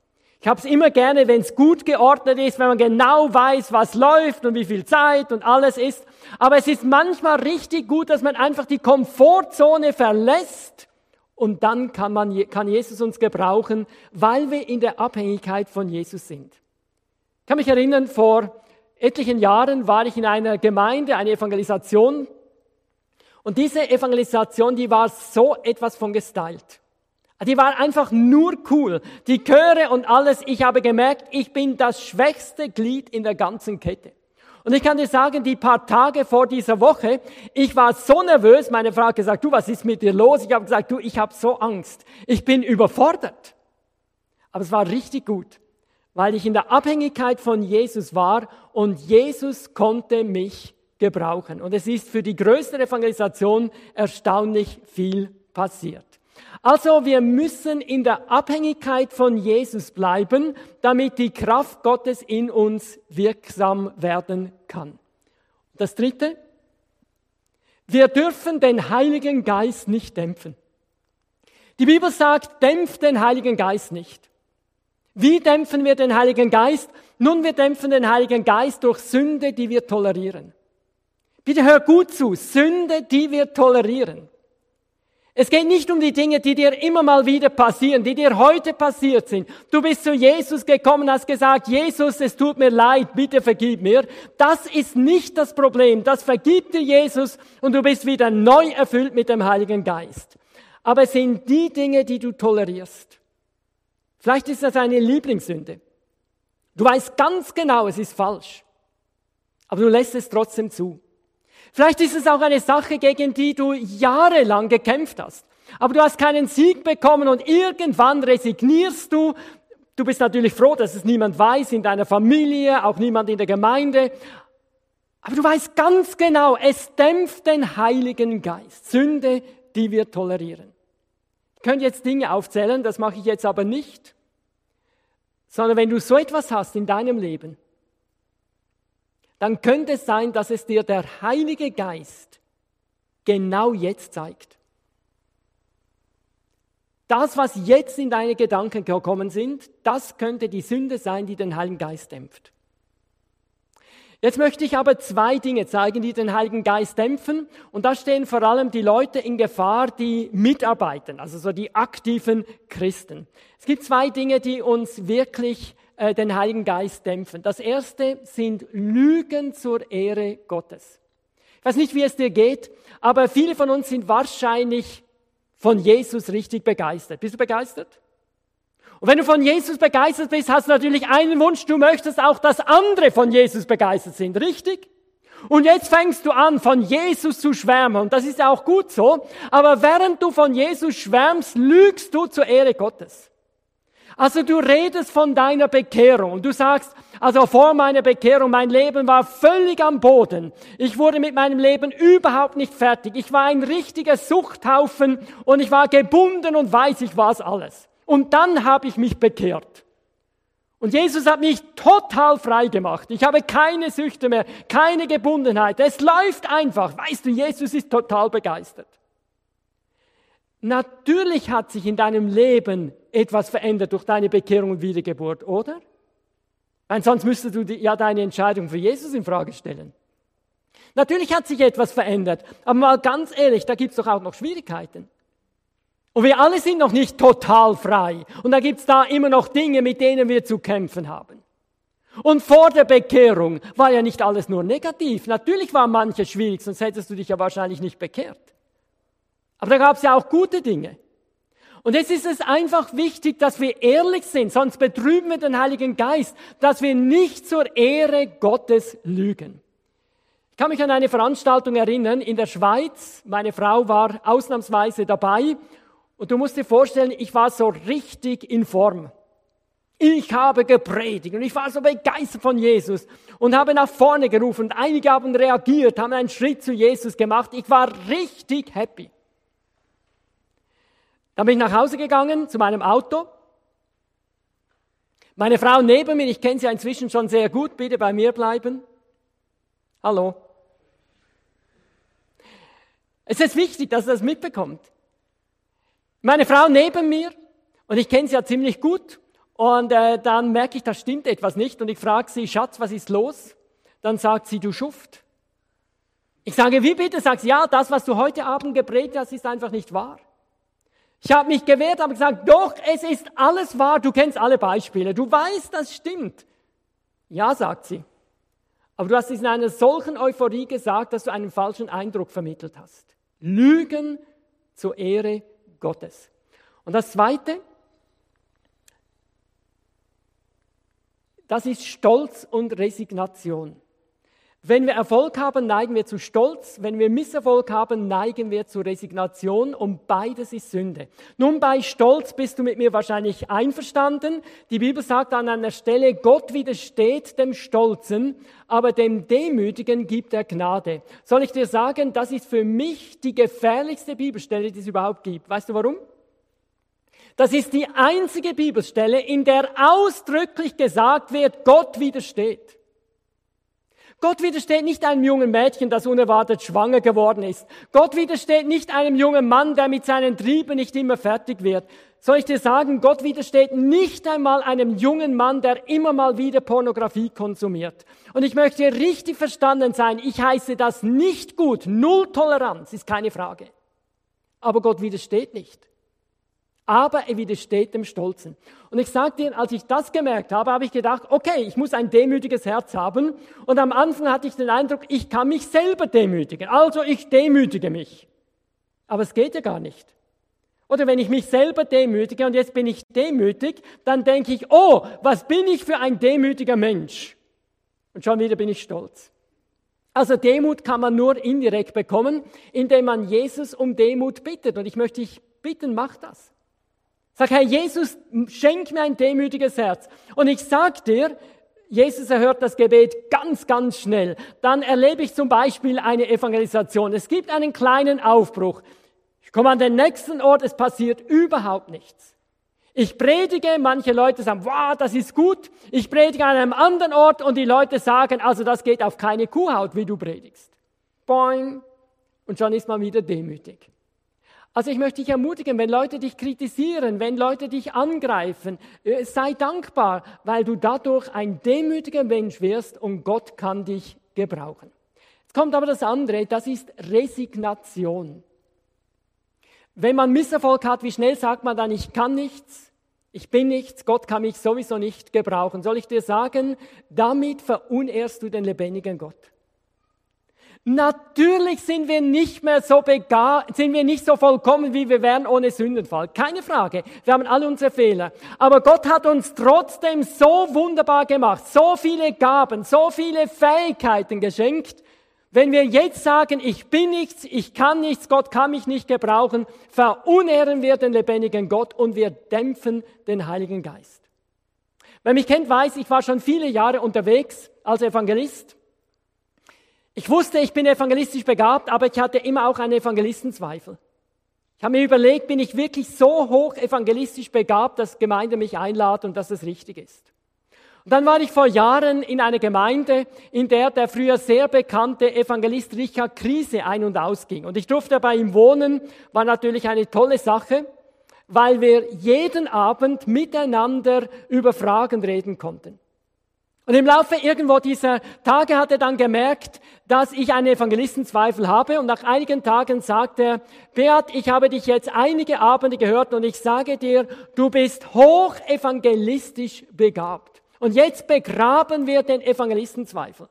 Ich habe es immer gerne, wenn es gut geordnet ist, wenn man genau weiß, was läuft und wie viel Zeit und alles ist. Aber es ist manchmal richtig gut, dass man einfach die Komfortzone verlässt und dann kann, man, kann Jesus uns gebrauchen, weil wir in der Abhängigkeit von Jesus sind. Ich kann mich erinnern, vor etlichen Jahren war ich in einer Gemeinde, eine Evangelisation. Und diese Evangelisation, die war so etwas von gestylt. Die war einfach nur cool. Die Chöre und alles. Ich habe gemerkt, ich bin das schwächste Glied in der ganzen Kette. Und ich kann dir sagen, die paar Tage vor dieser Woche, ich war so nervös. Meine Frau hat gesagt, du, was ist mit dir los? Ich habe gesagt, du, ich habe so Angst. Ich bin überfordert. Aber es war richtig gut, weil ich in der Abhängigkeit von Jesus war und Jesus konnte mich gebrauchen. Und es ist für die größte Evangelisation erstaunlich viel passiert. Also wir müssen in der Abhängigkeit von Jesus bleiben, damit die Kraft Gottes in uns wirksam werden kann. Das Dritte, wir dürfen den Heiligen Geist nicht dämpfen. Die Bibel sagt, dämpft den Heiligen Geist nicht. Wie dämpfen wir den Heiligen Geist? Nun, wir dämpfen den Heiligen Geist durch Sünde, die wir tolerieren. Bitte hör gut zu, Sünde, die wir tolerieren. Es geht nicht um die Dinge, die dir immer mal wieder passieren, die dir heute passiert sind. Du bist zu Jesus gekommen, hast gesagt, Jesus, es tut mir leid, bitte vergib mir. Das ist nicht das Problem. Das vergibt dir Jesus und du bist wieder neu erfüllt mit dem Heiligen Geist. Aber es sind die Dinge, die du tolerierst. Vielleicht ist das eine Lieblingssünde. Du weißt ganz genau, es ist falsch. Aber du lässt es trotzdem zu. Vielleicht ist es auch eine Sache, gegen die du jahrelang gekämpft hast. Aber du hast keinen Sieg bekommen und irgendwann resignierst du. Du bist natürlich froh, dass es niemand weiß in deiner Familie, auch niemand in der Gemeinde. Aber du weißt ganz genau, es dämpft den Heiligen Geist. Sünde, die wir tolerieren. Ich könnte jetzt Dinge aufzählen, das mache ich jetzt aber nicht. Sondern wenn du so etwas hast in deinem Leben, dann könnte es sein, dass es dir der Heilige Geist genau jetzt zeigt. Das, was jetzt in deine Gedanken gekommen sind, das könnte die Sünde sein, die den Heiligen Geist dämpft. Jetzt möchte ich aber zwei Dinge zeigen, die den Heiligen Geist dämpfen. Und da stehen vor allem die Leute in Gefahr, die mitarbeiten, also so die aktiven Christen. Es gibt zwei Dinge, die uns wirklich äh, den Heiligen Geist dämpfen. Das erste sind Lügen zur Ehre Gottes. Ich weiß nicht, wie es dir geht, aber viele von uns sind wahrscheinlich von Jesus richtig begeistert. Bist du begeistert? Und wenn du von Jesus begeistert bist, hast du natürlich einen Wunsch, du möchtest auch, dass andere von Jesus begeistert sind, richtig? Und jetzt fängst du an, von Jesus zu schwärmen. Und das ist ja auch gut so. Aber während du von Jesus schwärmst, lügst du zur Ehre Gottes. Also du redest von deiner Bekehrung und du sagst, also vor meiner Bekehrung, mein Leben war völlig am Boden. Ich wurde mit meinem Leben überhaupt nicht fertig. Ich war ein richtiger Suchthaufen und ich war gebunden und weiß ich was alles. Und dann habe ich mich bekehrt. Und Jesus hat mich total frei gemacht. Ich habe keine Süchte mehr, keine Gebundenheit. Es läuft einfach. Weißt du, Jesus ist total begeistert. Natürlich hat sich in deinem Leben etwas verändert durch deine Bekehrung und Wiedergeburt, oder? Weil sonst müsstest du ja deine Entscheidung für Jesus in Frage stellen. Natürlich hat sich etwas verändert, aber mal ganz ehrlich, da gibt's doch auch noch Schwierigkeiten. Und wir alle sind noch nicht total frei. Und da gibt's da immer noch Dinge, mit denen wir zu kämpfen haben. Und vor der Bekehrung war ja nicht alles nur negativ. Natürlich war manches schwierig, sonst hättest du dich ja wahrscheinlich nicht bekehrt. Aber da gab es ja auch gute Dinge. Und jetzt ist es einfach wichtig, dass wir ehrlich sind, sonst betrüben wir den Heiligen Geist, dass wir nicht zur Ehre Gottes lügen. Ich kann mich an eine Veranstaltung erinnern in der Schweiz. Meine Frau war ausnahmsweise dabei. Und du musst dir vorstellen, ich war so richtig in Form. Ich habe gepredigt und ich war so begeistert von Jesus und habe nach vorne gerufen. Und einige haben reagiert, haben einen Schritt zu Jesus gemacht. Ich war richtig happy. Dann bin ich nach Hause gegangen zu meinem Auto. Meine Frau neben mir, ich kenne sie inzwischen schon sehr gut, bitte bei mir bleiben. Hallo. Es ist wichtig, dass er das mitbekommt. Meine Frau neben mir, und ich kenne sie ja ziemlich gut, und äh, dann merke ich, da stimmt etwas nicht, und ich frage sie, Schatz, was ist los? Dann sagt sie, du Schuft. Ich sage, wie bitte? Sagt sie, ja, das, was du heute Abend gepredigt hast, ist einfach nicht wahr. Ich habe mich gewehrt, habe gesagt, doch, es ist alles wahr, du kennst alle Beispiele, du weißt, das stimmt. Ja, sagt sie. Aber du hast es in einer solchen Euphorie gesagt, dass du einen falschen Eindruck vermittelt hast. Lügen zur Ehre Gottes. Und das Zweite, das ist Stolz und Resignation. Wenn wir Erfolg haben, neigen wir zu Stolz. Wenn wir Misserfolg haben, neigen wir zu Resignation. Und beides ist Sünde. Nun, bei Stolz bist du mit mir wahrscheinlich einverstanden. Die Bibel sagt an einer Stelle, Gott widersteht dem Stolzen, aber dem Demütigen gibt er Gnade. Soll ich dir sagen, das ist für mich die gefährlichste Bibelstelle, die es überhaupt gibt. Weißt du warum? Das ist die einzige Bibelstelle, in der ausdrücklich gesagt wird, Gott widersteht. Gott widersteht nicht einem jungen Mädchen, das unerwartet schwanger geworden ist. Gott widersteht nicht einem jungen Mann, der mit seinen Trieben nicht immer fertig wird. Soll ich dir sagen, Gott widersteht nicht einmal einem jungen Mann, der immer mal wieder Pornografie konsumiert. Und ich möchte richtig verstanden sein, ich heiße das nicht gut. Null Toleranz ist keine Frage. Aber Gott widersteht nicht aber er widersteht dem Stolzen. Und ich sage dir, als ich das gemerkt habe, habe ich gedacht, okay, ich muss ein demütiges Herz haben. Und am Anfang hatte ich den Eindruck, ich kann mich selber demütigen. Also ich demütige mich. Aber es geht ja gar nicht. Oder wenn ich mich selber demütige und jetzt bin ich demütig, dann denke ich, oh, was bin ich für ein demütiger Mensch? Und schon wieder bin ich stolz. Also Demut kann man nur indirekt bekommen, indem man Jesus um Demut bittet. Und ich möchte dich bitten, mach das. Sag, Herr Jesus, schenk mir ein demütiges Herz. Und ich sag dir, Jesus erhört das Gebet ganz, ganz schnell. Dann erlebe ich zum Beispiel eine Evangelisation. Es gibt einen kleinen Aufbruch. Ich komme an den nächsten Ort, es passiert überhaupt nichts. Ich predige, manche Leute sagen, wow, das ist gut. Ich predige an einem anderen Ort und die Leute sagen, also das geht auf keine Kuhhaut, wie du predigst. Boing. Und schon ist man wieder demütig. Also ich möchte dich ermutigen, wenn Leute dich kritisieren, wenn Leute dich angreifen, äh, sei dankbar, weil du dadurch ein demütiger Mensch wirst und Gott kann dich gebrauchen. Jetzt kommt aber das andere, das ist Resignation. Wenn man Misserfolg hat, wie schnell sagt man dann, ich kann nichts, ich bin nichts, Gott kann mich sowieso nicht gebrauchen. Soll ich dir sagen, damit verunehrst du den lebendigen Gott. Natürlich sind wir nicht mehr so begabt, sind wir nicht so vollkommen, wie wir wären ohne Sündenfall. Keine Frage. Wir haben alle unsere Fehler. Aber Gott hat uns trotzdem so wunderbar gemacht, so viele Gaben, so viele Fähigkeiten geschenkt. Wenn wir jetzt sagen, ich bin nichts, ich kann nichts, Gott kann mich nicht gebrauchen, verunehren wir den lebendigen Gott und wir dämpfen den Heiligen Geist. Wer mich kennt, weiß, ich war schon viele Jahre unterwegs als Evangelist. Ich wusste, ich bin evangelistisch begabt, aber ich hatte immer auch einen Evangelistenzweifel. Ich habe mir überlegt, bin ich wirklich so hoch evangelistisch begabt, dass Gemeinde mich einladen und dass es richtig ist. Und dann war ich vor Jahren in einer Gemeinde, in der der früher sehr bekannte Evangelist Richard Krise ein- und ausging. Und ich durfte bei ihm wohnen, war natürlich eine tolle Sache, weil wir jeden Abend miteinander über Fragen reden konnten. Und im Laufe irgendwo dieser Tage hat er dann gemerkt, dass ich einen Evangelistenzweifel habe. Und nach einigen Tagen sagt er, Beat, ich habe dich jetzt einige Abende gehört und ich sage dir, du bist hoch evangelistisch begabt. Und jetzt begraben wir den Evangelistenzweifel.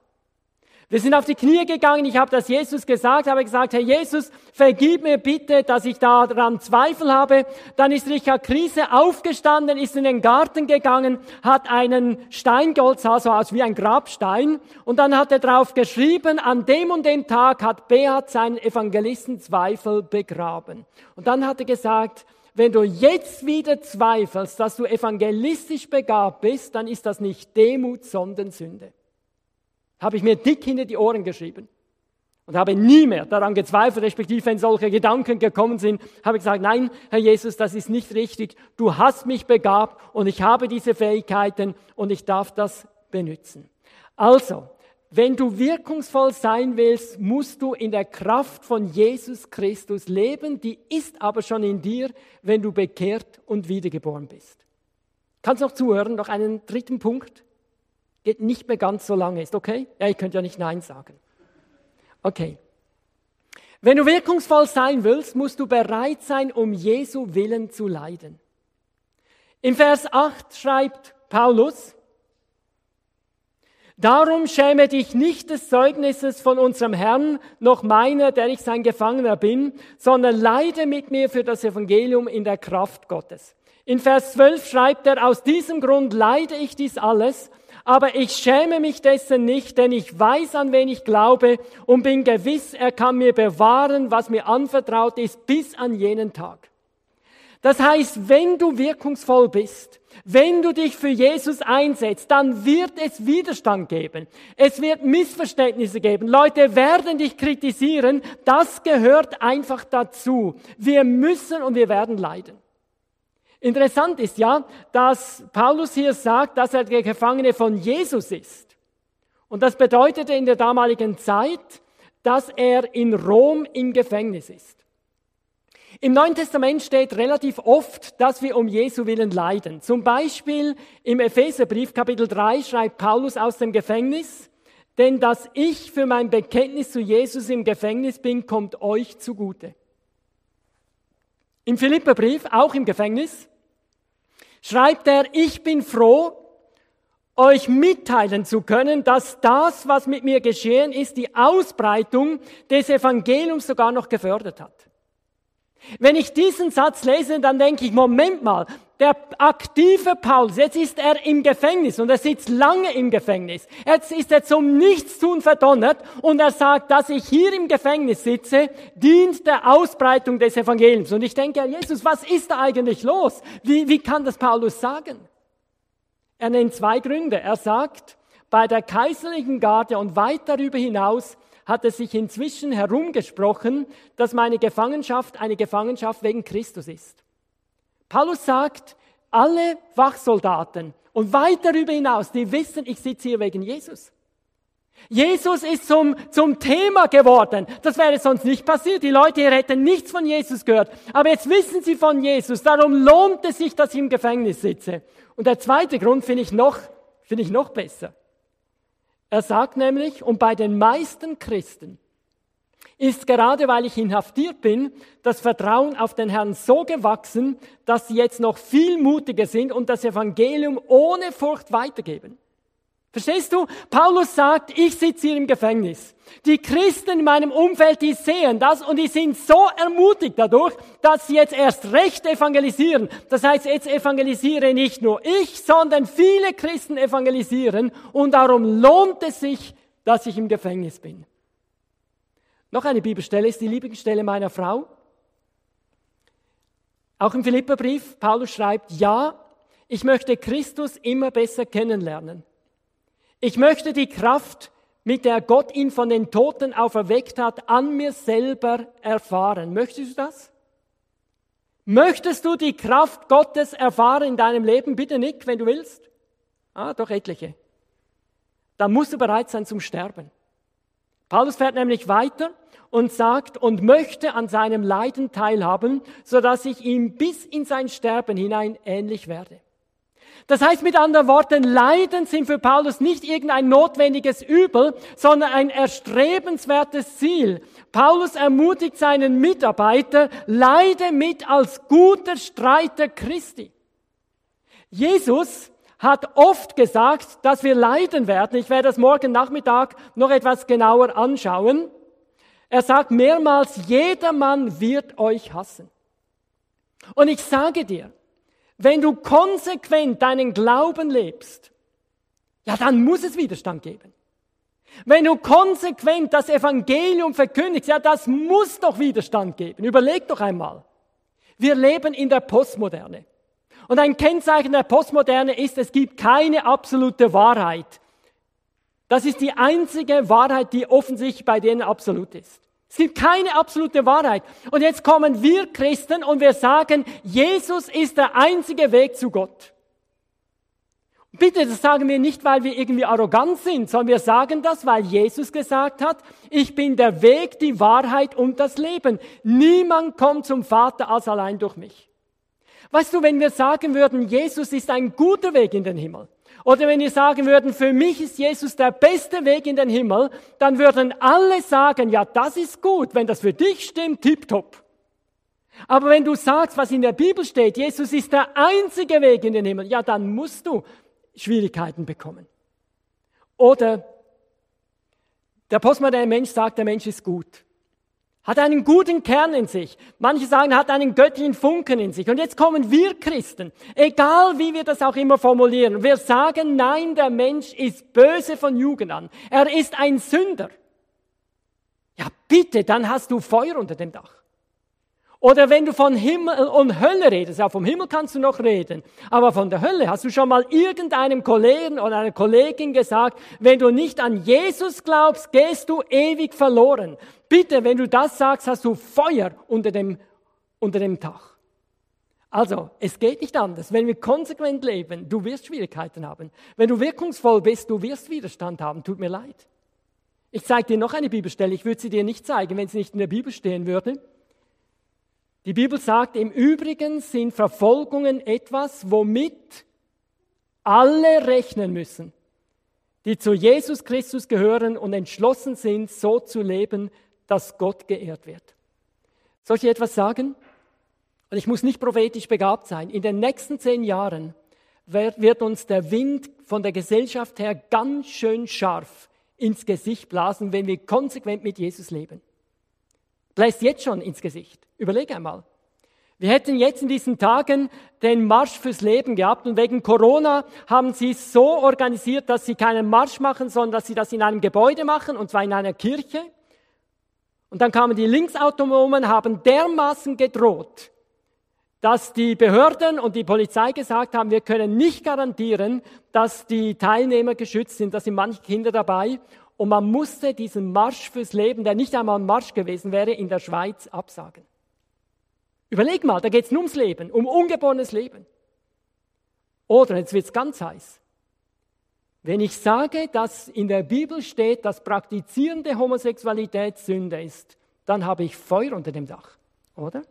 Wir sind auf die Knie gegangen, ich habe das Jesus gesagt, habe gesagt, Herr Jesus, vergib mir bitte, dass ich daran Zweifel habe. Dann ist Richard Krise aufgestanden, ist in den Garten gegangen, hat einen Stein geholt, sah so aus wie ein Grabstein, und dann hat er drauf geschrieben, an dem und dem Tag hat Beat seinen Evangelistenzweifel begraben. Und dann hat er gesagt, wenn du jetzt wieder zweifelst, dass du evangelistisch begabt bist, dann ist das nicht Demut, sondern Sünde habe ich mir dick hinter die Ohren geschrieben und habe nie mehr daran gezweifelt, respektive wenn solche Gedanken gekommen sind, habe ich gesagt, nein, Herr Jesus, das ist nicht richtig. Du hast mich begabt und ich habe diese Fähigkeiten und ich darf das benutzen. Also, wenn du wirkungsvoll sein willst, musst du in der Kraft von Jesus Christus leben. Die ist aber schon in dir, wenn du bekehrt und wiedergeboren bist. Kannst noch zuhören? Noch einen dritten Punkt geht nicht mehr ganz so lange. Ist okay? Ja, ihr könnt ja nicht Nein sagen. Okay. Wenn du wirkungsvoll sein willst, musst du bereit sein, um Jesu Willen zu leiden. Im Vers 8 schreibt Paulus, Darum schäme dich nicht des Zeugnisses von unserem Herrn, noch meiner, der ich sein Gefangener bin, sondern leide mit mir für das Evangelium in der Kraft Gottes. In Vers 12 schreibt er, aus diesem Grund leide ich dies alles, aber ich schäme mich dessen nicht, denn ich weiß, an wen ich glaube und bin gewiss, er kann mir bewahren, was mir anvertraut ist, bis an jenen Tag. Das heißt, wenn du wirkungsvoll bist, wenn du dich für Jesus einsetzt, dann wird es Widerstand geben. Es wird Missverständnisse geben. Leute werden dich kritisieren. Das gehört einfach dazu. Wir müssen und wir werden leiden. Interessant ist ja, dass Paulus hier sagt, dass er der Gefangene von Jesus ist. Und das bedeutete in der damaligen Zeit, dass er in Rom im Gefängnis ist. Im Neuen Testament steht relativ oft, dass wir um Jesu willen leiden. Zum Beispiel im Epheserbrief Kapitel 3 schreibt Paulus aus dem Gefängnis, denn dass ich für mein Bekenntnis zu Jesus im Gefängnis bin, kommt euch zugute. Im Philipperbrief, auch im Gefängnis, schreibt er, ich bin froh, euch mitteilen zu können, dass das, was mit mir geschehen ist, die Ausbreitung des Evangeliums sogar noch gefördert hat. Wenn ich diesen Satz lese, dann denke ich, Moment mal, der aktive Paulus, jetzt ist er im Gefängnis und er sitzt lange im Gefängnis. Jetzt ist er zum Nichtstun verdonnert und er sagt, dass ich hier im Gefängnis sitze, dient der Ausbreitung des Evangeliums. Und ich denke, Jesus, was ist da eigentlich los? Wie, wie kann das Paulus sagen? Er nennt zwei Gründe. Er sagt, bei der kaiserlichen Garde und weit darüber hinaus hat es sich inzwischen herumgesprochen, dass meine Gefangenschaft eine Gefangenschaft wegen Christus ist. Paulus sagt, alle Wachsoldaten und weit darüber hinaus, die wissen, ich sitze hier wegen Jesus. Jesus ist zum, zum Thema geworden. Das wäre sonst nicht passiert. Die Leute hier hätten nichts von Jesus gehört. Aber jetzt wissen sie von Jesus. Darum lohnt es sich, dass ich im Gefängnis sitze. Und der zweite Grund finde ich noch, finde ich noch besser. Er sagt nämlich, und bei den meisten Christen ist gerade weil ich inhaftiert bin, das Vertrauen auf den Herrn so gewachsen, dass sie jetzt noch viel mutiger sind und das Evangelium ohne Furcht weitergeben. Verstehst du? Paulus sagt, ich sitze hier im Gefängnis. Die Christen in meinem Umfeld, die sehen das und die sind so ermutigt dadurch, dass sie jetzt erst recht evangelisieren. Das heißt, jetzt evangelisiere nicht nur ich, sondern viele Christen evangelisieren und darum lohnt es sich, dass ich im Gefängnis bin. Noch eine Bibelstelle ist die Lieblingsstelle meiner Frau. Auch im Philipperbrief, Paulus schreibt, ja, ich möchte Christus immer besser kennenlernen. Ich möchte die Kraft, mit der Gott ihn von den Toten auferweckt hat, an mir selber erfahren. Möchtest du das? Möchtest du die Kraft Gottes erfahren in deinem Leben? Bitte nicht, wenn du willst. Ah, doch etliche. Dann musst du bereit sein zum Sterben. Paulus fährt nämlich weiter und sagt und möchte an seinem Leiden teilhaben, so dass ich ihm bis in sein Sterben hinein ähnlich werde. Das heißt mit anderen Worten, Leiden sind für Paulus nicht irgendein notwendiges Übel, sondern ein erstrebenswertes Ziel. Paulus ermutigt seinen Mitarbeiter, leide mit als guter Streiter Christi. Jesus hat oft gesagt, dass wir leiden werden. Ich werde das morgen Nachmittag noch etwas genauer anschauen. Er sagt mehrmals, jedermann wird euch hassen. Und ich sage dir, wenn du konsequent deinen Glauben lebst, ja, dann muss es Widerstand geben. Wenn du konsequent das Evangelium verkündigst, ja, das muss doch Widerstand geben. Überleg doch einmal. Wir leben in der Postmoderne. Und ein Kennzeichen der Postmoderne ist, es gibt keine absolute Wahrheit. Das ist die einzige Wahrheit, die offensichtlich bei denen absolut ist. Es gibt keine absolute Wahrheit. Und jetzt kommen wir Christen und wir sagen, Jesus ist der einzige Weg zu Gott. Bitte, das sagen wir nicht, weil wir irgendwie arrogant sind, sondern wir sagen das, weil Jesus gesagt hat, ich bin der Weg, die Wahrheit und das Leben. Niemand kommt zum Vater als allein durch mich. Weißt du, wenn wir sagen würden, Jesus ist ein guter Weg in den Himmel, oder wenn wir sagen würden, für mich ist Jesus der beste Weg in den Himmel, dann würden alle sagen, ja, das ist gut, wenn das für dich stimmt, tipptopp. Aber wenn du sagst, was in der Bibel steht, Jesus ist der einzige Weg in den Himmel, ja, dann musst du Schwierigkeiten bekommen. Oder der postmoderne Mensch sagt, der Mensch ist gut. Hat einen guten Kern in sich. Manche sagen, hat einen göttlichen Funken in sich. Und jetzt kommen wir Christen, egal wie wir das auch immer formulieren, wir sagen, nein, der Mensch ist böse von Jugend an. Er ist ein Sünder. Ja, bitte, dann hast du Feuer unter dem Dach. Oder wenn du von Himmel und Hölle redest, ja, vom Himmel kannst du noch reden, aber von der Hölle hast du schon mal irgendeinem Kollegen oder einer Kollegin gesagt, wenn du nicht an Jesus glaubst, gehst du ewig verloren. Bitte, wenn du das sagst, hast du Feuer unter dem, unter dem Dach. Also, es geht nicht anders. Wenn wir konsequent leben, du wirst Schwierigkeiten haben. Wenn du wirkungsvoll bist, du wirst Widerstand haben. Tut mir leid. Ich zeige dir noch eine Bibelstelle. Ich würde sie dir nicht zeigen, wenn sie nicht in der Bibel stehen würde. Die Bibel sagt, im Übrigen sind Verfolgungen etwas, womit alle rechnen müssen, die zu Jesus Christus gehören und entschlossen sind, so zu leben, dass Gott geehrt wird. Soll ich etwas sagen? Und ich muss nicht prophetisch begabt sein. In den nächsten zehn Jahren wird uns der Wind von der Gesellschaft her ganz schön scharf ins Gesicht blasen, wenn wir konsequent mit Jesus leben. Bläst jetzt schon ins Gesicht. Überlege einmal. Wir hätten jetzt in diesen Tagen den Marsch fürs Leben gehabt und wegen Corona haben sie es so organisiert, dass sie keinen Marsch machen, sondern dass sie das in einem Gebäude machen, und zwar in einer Kirche. Und dann kamen die Linksautonomen, haben dermaßen gedroht, dass die Behörden und die Polizei gesagt haben, wir können nicht garantieren, dass die Teilnehmer geschützt sind, da sind manche Kinder dabei. Und man musste diesen Marsch fürs Leben, der nicht einmal ein Marsch gewesen wäre, in der Schweiz absagen. Überleg mal, da geht es nur ums Leben, um ungeborenes Leben. Oder, jetzt wird es ganz heiß. Wenn ich sage, dass in der Bibel steht, dass praktizierende Homosexualität Sünde ist, dann habe ich Feuer unter dem Dach, oder?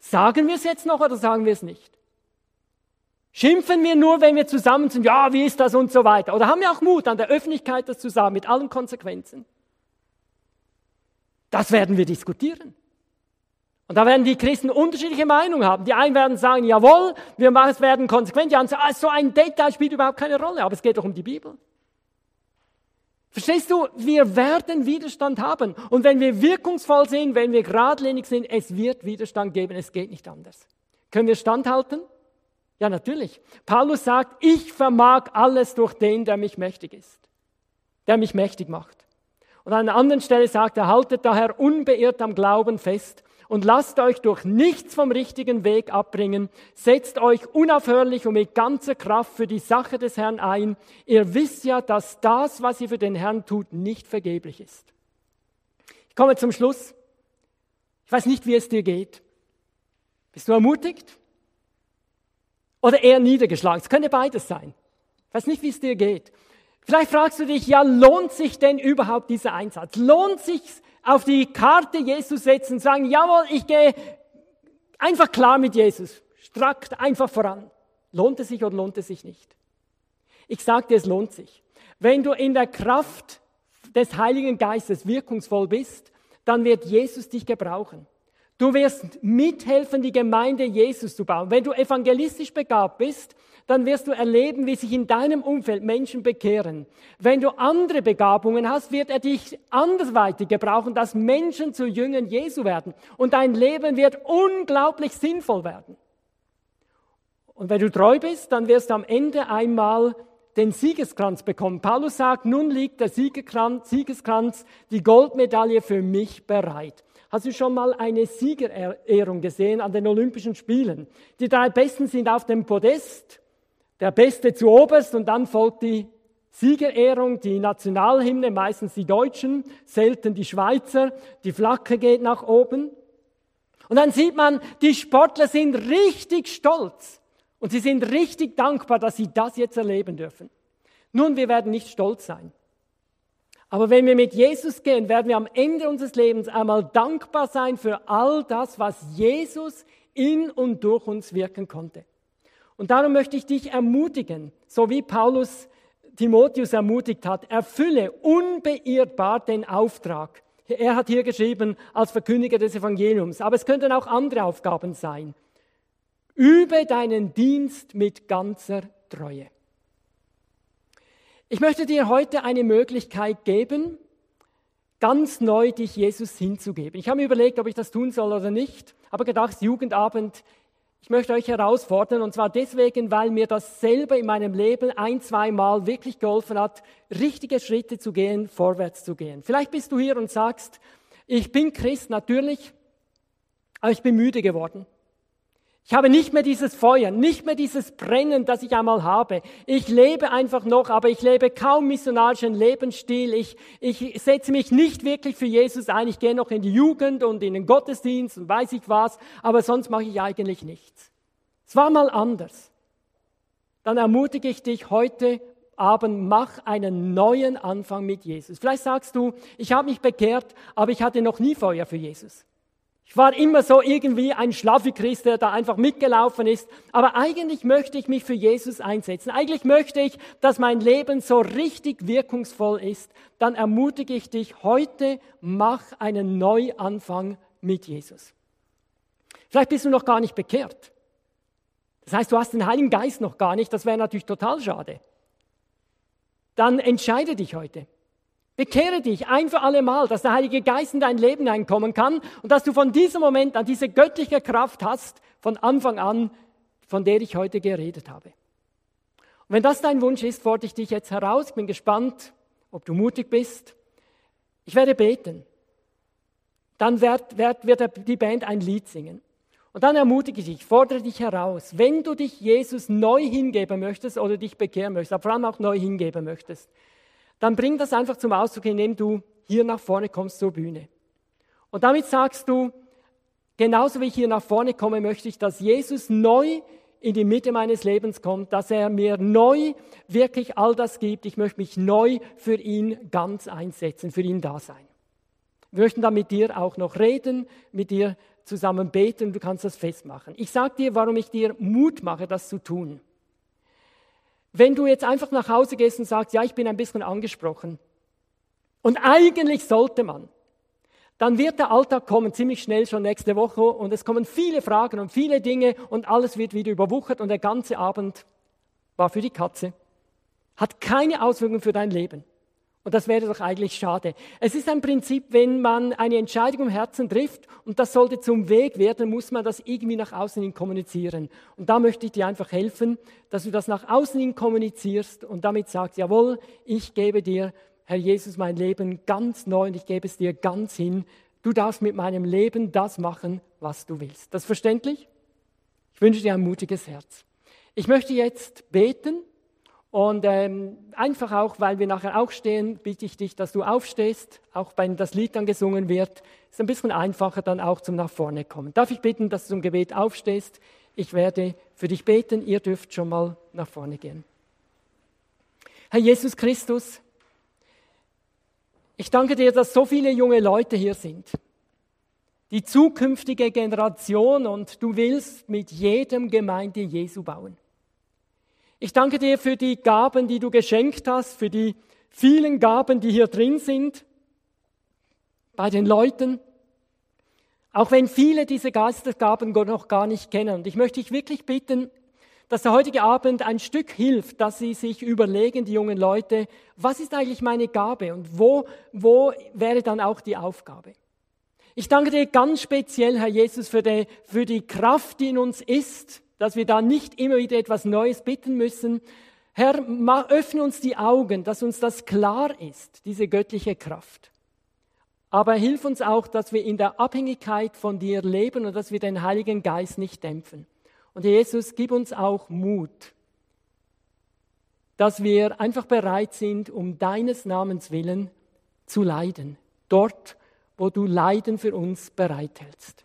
Sagen wir es jetzt noch oder sagen wir es nicht? Schimpfen wir nur, wenn wir zusammen sind, ja, wie ist das und so weiter. Oder haben wir auch Mut, an der Öffentlichkeit das zu sagen, mit allen Konsequenzen? Das werden wir diskutieren. Und da werden die Christen unterschiedliche Meinungen haben. Die einen werden sagen, jawohl, wir werden konsequent. Die anderen sagen, ah, so ein Detail spielt überhaupt keine Rolle. Aber es geht doch um die Bibel. Verstehst du? Wir werden Widerstand haben. Und wenn wir wirkungsvoll sind, wenn wir geradlinig sind, es wird Widerstand geben. Es geht nicht anders. Können wir standhalten? Ja, natürlich. Paulus sagt, ich vermag alles durch den, der mich mächtig ist, der mich mächtig macht. Und an einer anderen Stelle sagt er, haltet daher unbeirrt am Glauben fest und lasst euch durch nichts vom richtigen Weg abbringen. Setzt euch unaufhörlich und mit ganzer Kraft für die Sache des Herrn ein. Ihr wisst ja, dass das, was ihr für den Herrn tut, nicht vergeblich ist. Ich komme zum Schluss. Ich weiß nicht, wie es dir geht. Bist du ermutigt? Oder eher niedergeschlagen. Es könnte beides sein. Ich weiß nicht, wie es dir geht. Vielleicht fragst du dich, ja, lohnt sich denn überhaupt dieser Einsatz? Lohnt sich auf die Karte Jesus setzen sagen, jawohl, ich gehe einfach klar mit Jesus, strackt einfach voran. Lohnt es sich oder lohnt es sich nicht? Ich sage dir, es lohnt sich. Wenn du in der Kraft des Heiligen Geistes wirkungsvoll bist, dann wird Jesus dich gebrauchen. Du wirst mithelfen, die Gemeinde Jesus zu bauen. Wenn du evangelistisch begabt bist, dann wirst du erleben, wie sich in deinem Umfeld Menschen bekehren. Wenn du andere Begabungen hast, wird er dich andersweitig gebrauchen, dass Menschen zu Jüngern Jesu werden. Und dein Leben wird unglaublich sinnvoll werden. Und wenn du treu bist, dann wirst du am Ende einmal den Siegeskranz bekommen. Paulus sagt, nun liegt der Siegeskranz, die Goldmedaille für mich bereit. Hast du schon mal eine Siegerehrung gesehen an den Olympischen Spielen? Die drei Besten sind auf dem Podest, der Beste zu oberst und dann folgt die Siegerehrung, die Nationalhymne, meistens die Deutschen, selten die Schweizer, die Flagge geht nach oben. Und dann sieht man, die Sportler sind richtig stolz und sie sind richtig dankbar, dass sie das jetzt erleben dürfen. Nun, wir werden nicht stolz sein. Aber wenn wir mit Jesus gehen, werden wir am Ende unseres Lebens einmal dankbar sein für all das, was Jesus in und durch uns wirken konnte. Und darum möchte ich dich ermutigen, so wie Paulus Timotheus ermutigt hat, erfülle unbeirrbar den Auftrag. Er hat hier geschrieben als Verkündiger des Evangeliums, aber es könnten auch andere Aufgaben sein. Übe deinen Dienst mit ganzer Treue. Ich möchte dir heute eine Möglichkeit geben, ganz neu dich Jesus hinzugeben. Ich habe mir überlegt, ob ich das tun soll oder nicht, aber gedacht, Jugendabend, ich möchte euch herausfordern und zwar deswegen, weil mir das selber in meinem Leben ein, zwei Mal wirklich geholfen hat, richtige Schritte zu gehen, vorwärts zu gehen. Vielleicht bist du hier und sagst, ich bin Christ natürlich, aber ich bin müde geworden. Ich habe nicht mehr dieses Feuer, nicht mehr dieses Brennen, das ich einmal habe. Ich lebe einfach noch, aber ich lebe kaum missionarischen Lebensstil. Ich, ich setze mich nicht wirklich für Jesus ein. Ich gehe noch in die Jugend und in den Gottesdienst und weiß ich was, aber sonst mache ich eigentlich nichts. Es war mal anders. Dann ermutige ich dich heute Abend, mach einen neuen Anfang mit Jesus. Vielleicht sagst du, ich habe mich bekehrt, aber ich hatte noch nie Feuer für Jesus. Ich war immer so irgendwie ein Schlaffi-Christ, der da einfach mitgelaufen ist. Aber eigentlich möchte ich mich für Jesus einsetzen. Eigentlich möchte ich, dass mein Leben so richtig wirkungsvoll ist. Dann ermutige ich dich heute, mach einen Neuanfang mit Jesus. Vielleicht bist du noch gar nicht bekehrt. Das heißt, du hast den Heiligen Geist noch gar nicht. Das wäre natürlich total schade. Dann entscheide dich heute. Bekehre dich ein für alle Mal, dass der Heilige Geist in dein Leben einkommen kann und dass du von diesem Moment an diese göttliche Kraft hast, von Anfang an, von der ich heute geredet habe. Und wenn das dein Wunsch ist, fordere ich dich jetzt heraus. Ich bin gespannt, ob du mutig bist. Ich werde beten. Dann wird, wird, wird die Band ein Lied singen. Und dann ermutige ich dich, fordere dich heraus, wenn du dich Jesus neu hingeben möchtest oder dich bekehren möchtest, aber vor allem auch neu hingeben möchtest, dann bring das einfach zum Ausdruck, indem du hier nach vorne kommst zur Bühne. Und damit sagst du, genauso wie ich hier nach vorne komme, möchte ich, dass Jesus neu in die Mitte meines Lebens kommt, dass er mir neu wirklich all das gibt. Ich möchte mich neu für ihn ganz einsetzen, für ihn da sein. Wir möchten dann mit dir auch noch reden, mit dir zusammen beten, du kannst das festmachen. Ich sage dir, warum ich dir Mut mache, das zu tun. Wenn du jetzt einfach nach Hause gehst und sagst, ja, ich bin ein bisschen angesprochen und eigentlich sollte man, dann wird der Alltag kommen, ziemlich schnell schon nächste Woche und es kommen viele Fragen und viele Dinge und alles wird wieder überwuchert und der ganze Abend war für die Katze, hat keine Auswirkungen für dein Leben. Und das wäre doch eigentlich schade. Es ist ein Prinzip, wenn man eine Entscheidung im Herzen trifft und das sollte zum Weg werden, muss man das irgendwie nach außen hin kommunizieren. Und da möchte ich dir einfach helfen, dass du das nach außen hin kommunizierst und damit sagst, jawohl, ich gebe dir, Herr Jesus, mein Leben ganz neu und ich gebe es dir ganz hin. Du darfst mit meinem Leben das machen, was du willst. Das verständlich? Ich wünsche dir ein mutiges Herz. Ich möchte jetzt beten und ähm, einfach auch, weil wir nachher auch stehen, bitte ich dich, dass du aufstehst, auch wenn das Lied dann gesungen wird. Ist ein bisschen einfacher dann auch zum nach vorne kommen. Darf ich bitten, dass du zum Gebet aufstehst? Ich werde für dich beten. Ihr dürft schon mal nach vorne gehen. Herr Jesus Christus, ich danke dir, dass so viele junge Leute hier sind. Die zukünftige Generation und du willst mit jedem Gemeinde Jesu bauen. Ich danke dir für die Gaben, die du geschenkt hast, für die vielen Gaben, die hier drin sind, bei den Leuten. Auch wenn viele diese Geistergaben noch gar nicht kennen. Und ich möchte dich wirklich bitten, dass der heutige Abend ein Stück hilft, dass sie sich überlegen, die jungen Leute, was ist eigentlich meine Gabe und wo, wo wäre dann auch die Aufgabe. Ich danke dir ganz speziell, Herr Jesus, für die, für die Kraft, die in uns ist, dass wir da nicht immer wieder etwas Neues bitten müssen. Herr, öffne uns die Augen, dass uns das klar ist, diese göttliche Kraft. Aber hilf uns auch, dass wir in der Abhängigkeit von dir leben und dass wir den Heiligen Geist nicht dämpfen. Und Jesus, gib uns auch Mut, dass wir einfach bereit sind, um deines Namens willen zu leiden. Dort, wo du Leiden für uns bereithältst.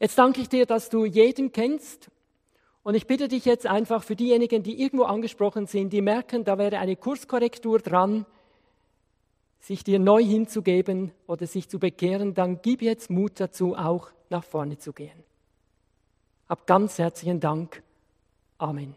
Jetzt danke ich dir, dass du jeden kennst. Und ich bitte dich jetzt einfach für diejenigen, die irgendwo angesprochen sind, die merken, da wäre eine Kurskorrektur dran, sich dir neu hinzugeben oder sich zu bekehren, dann gib jetzt Mut dazu, auch nach vorne zu gehen. Hab ganz herzlichen Dank. Amen.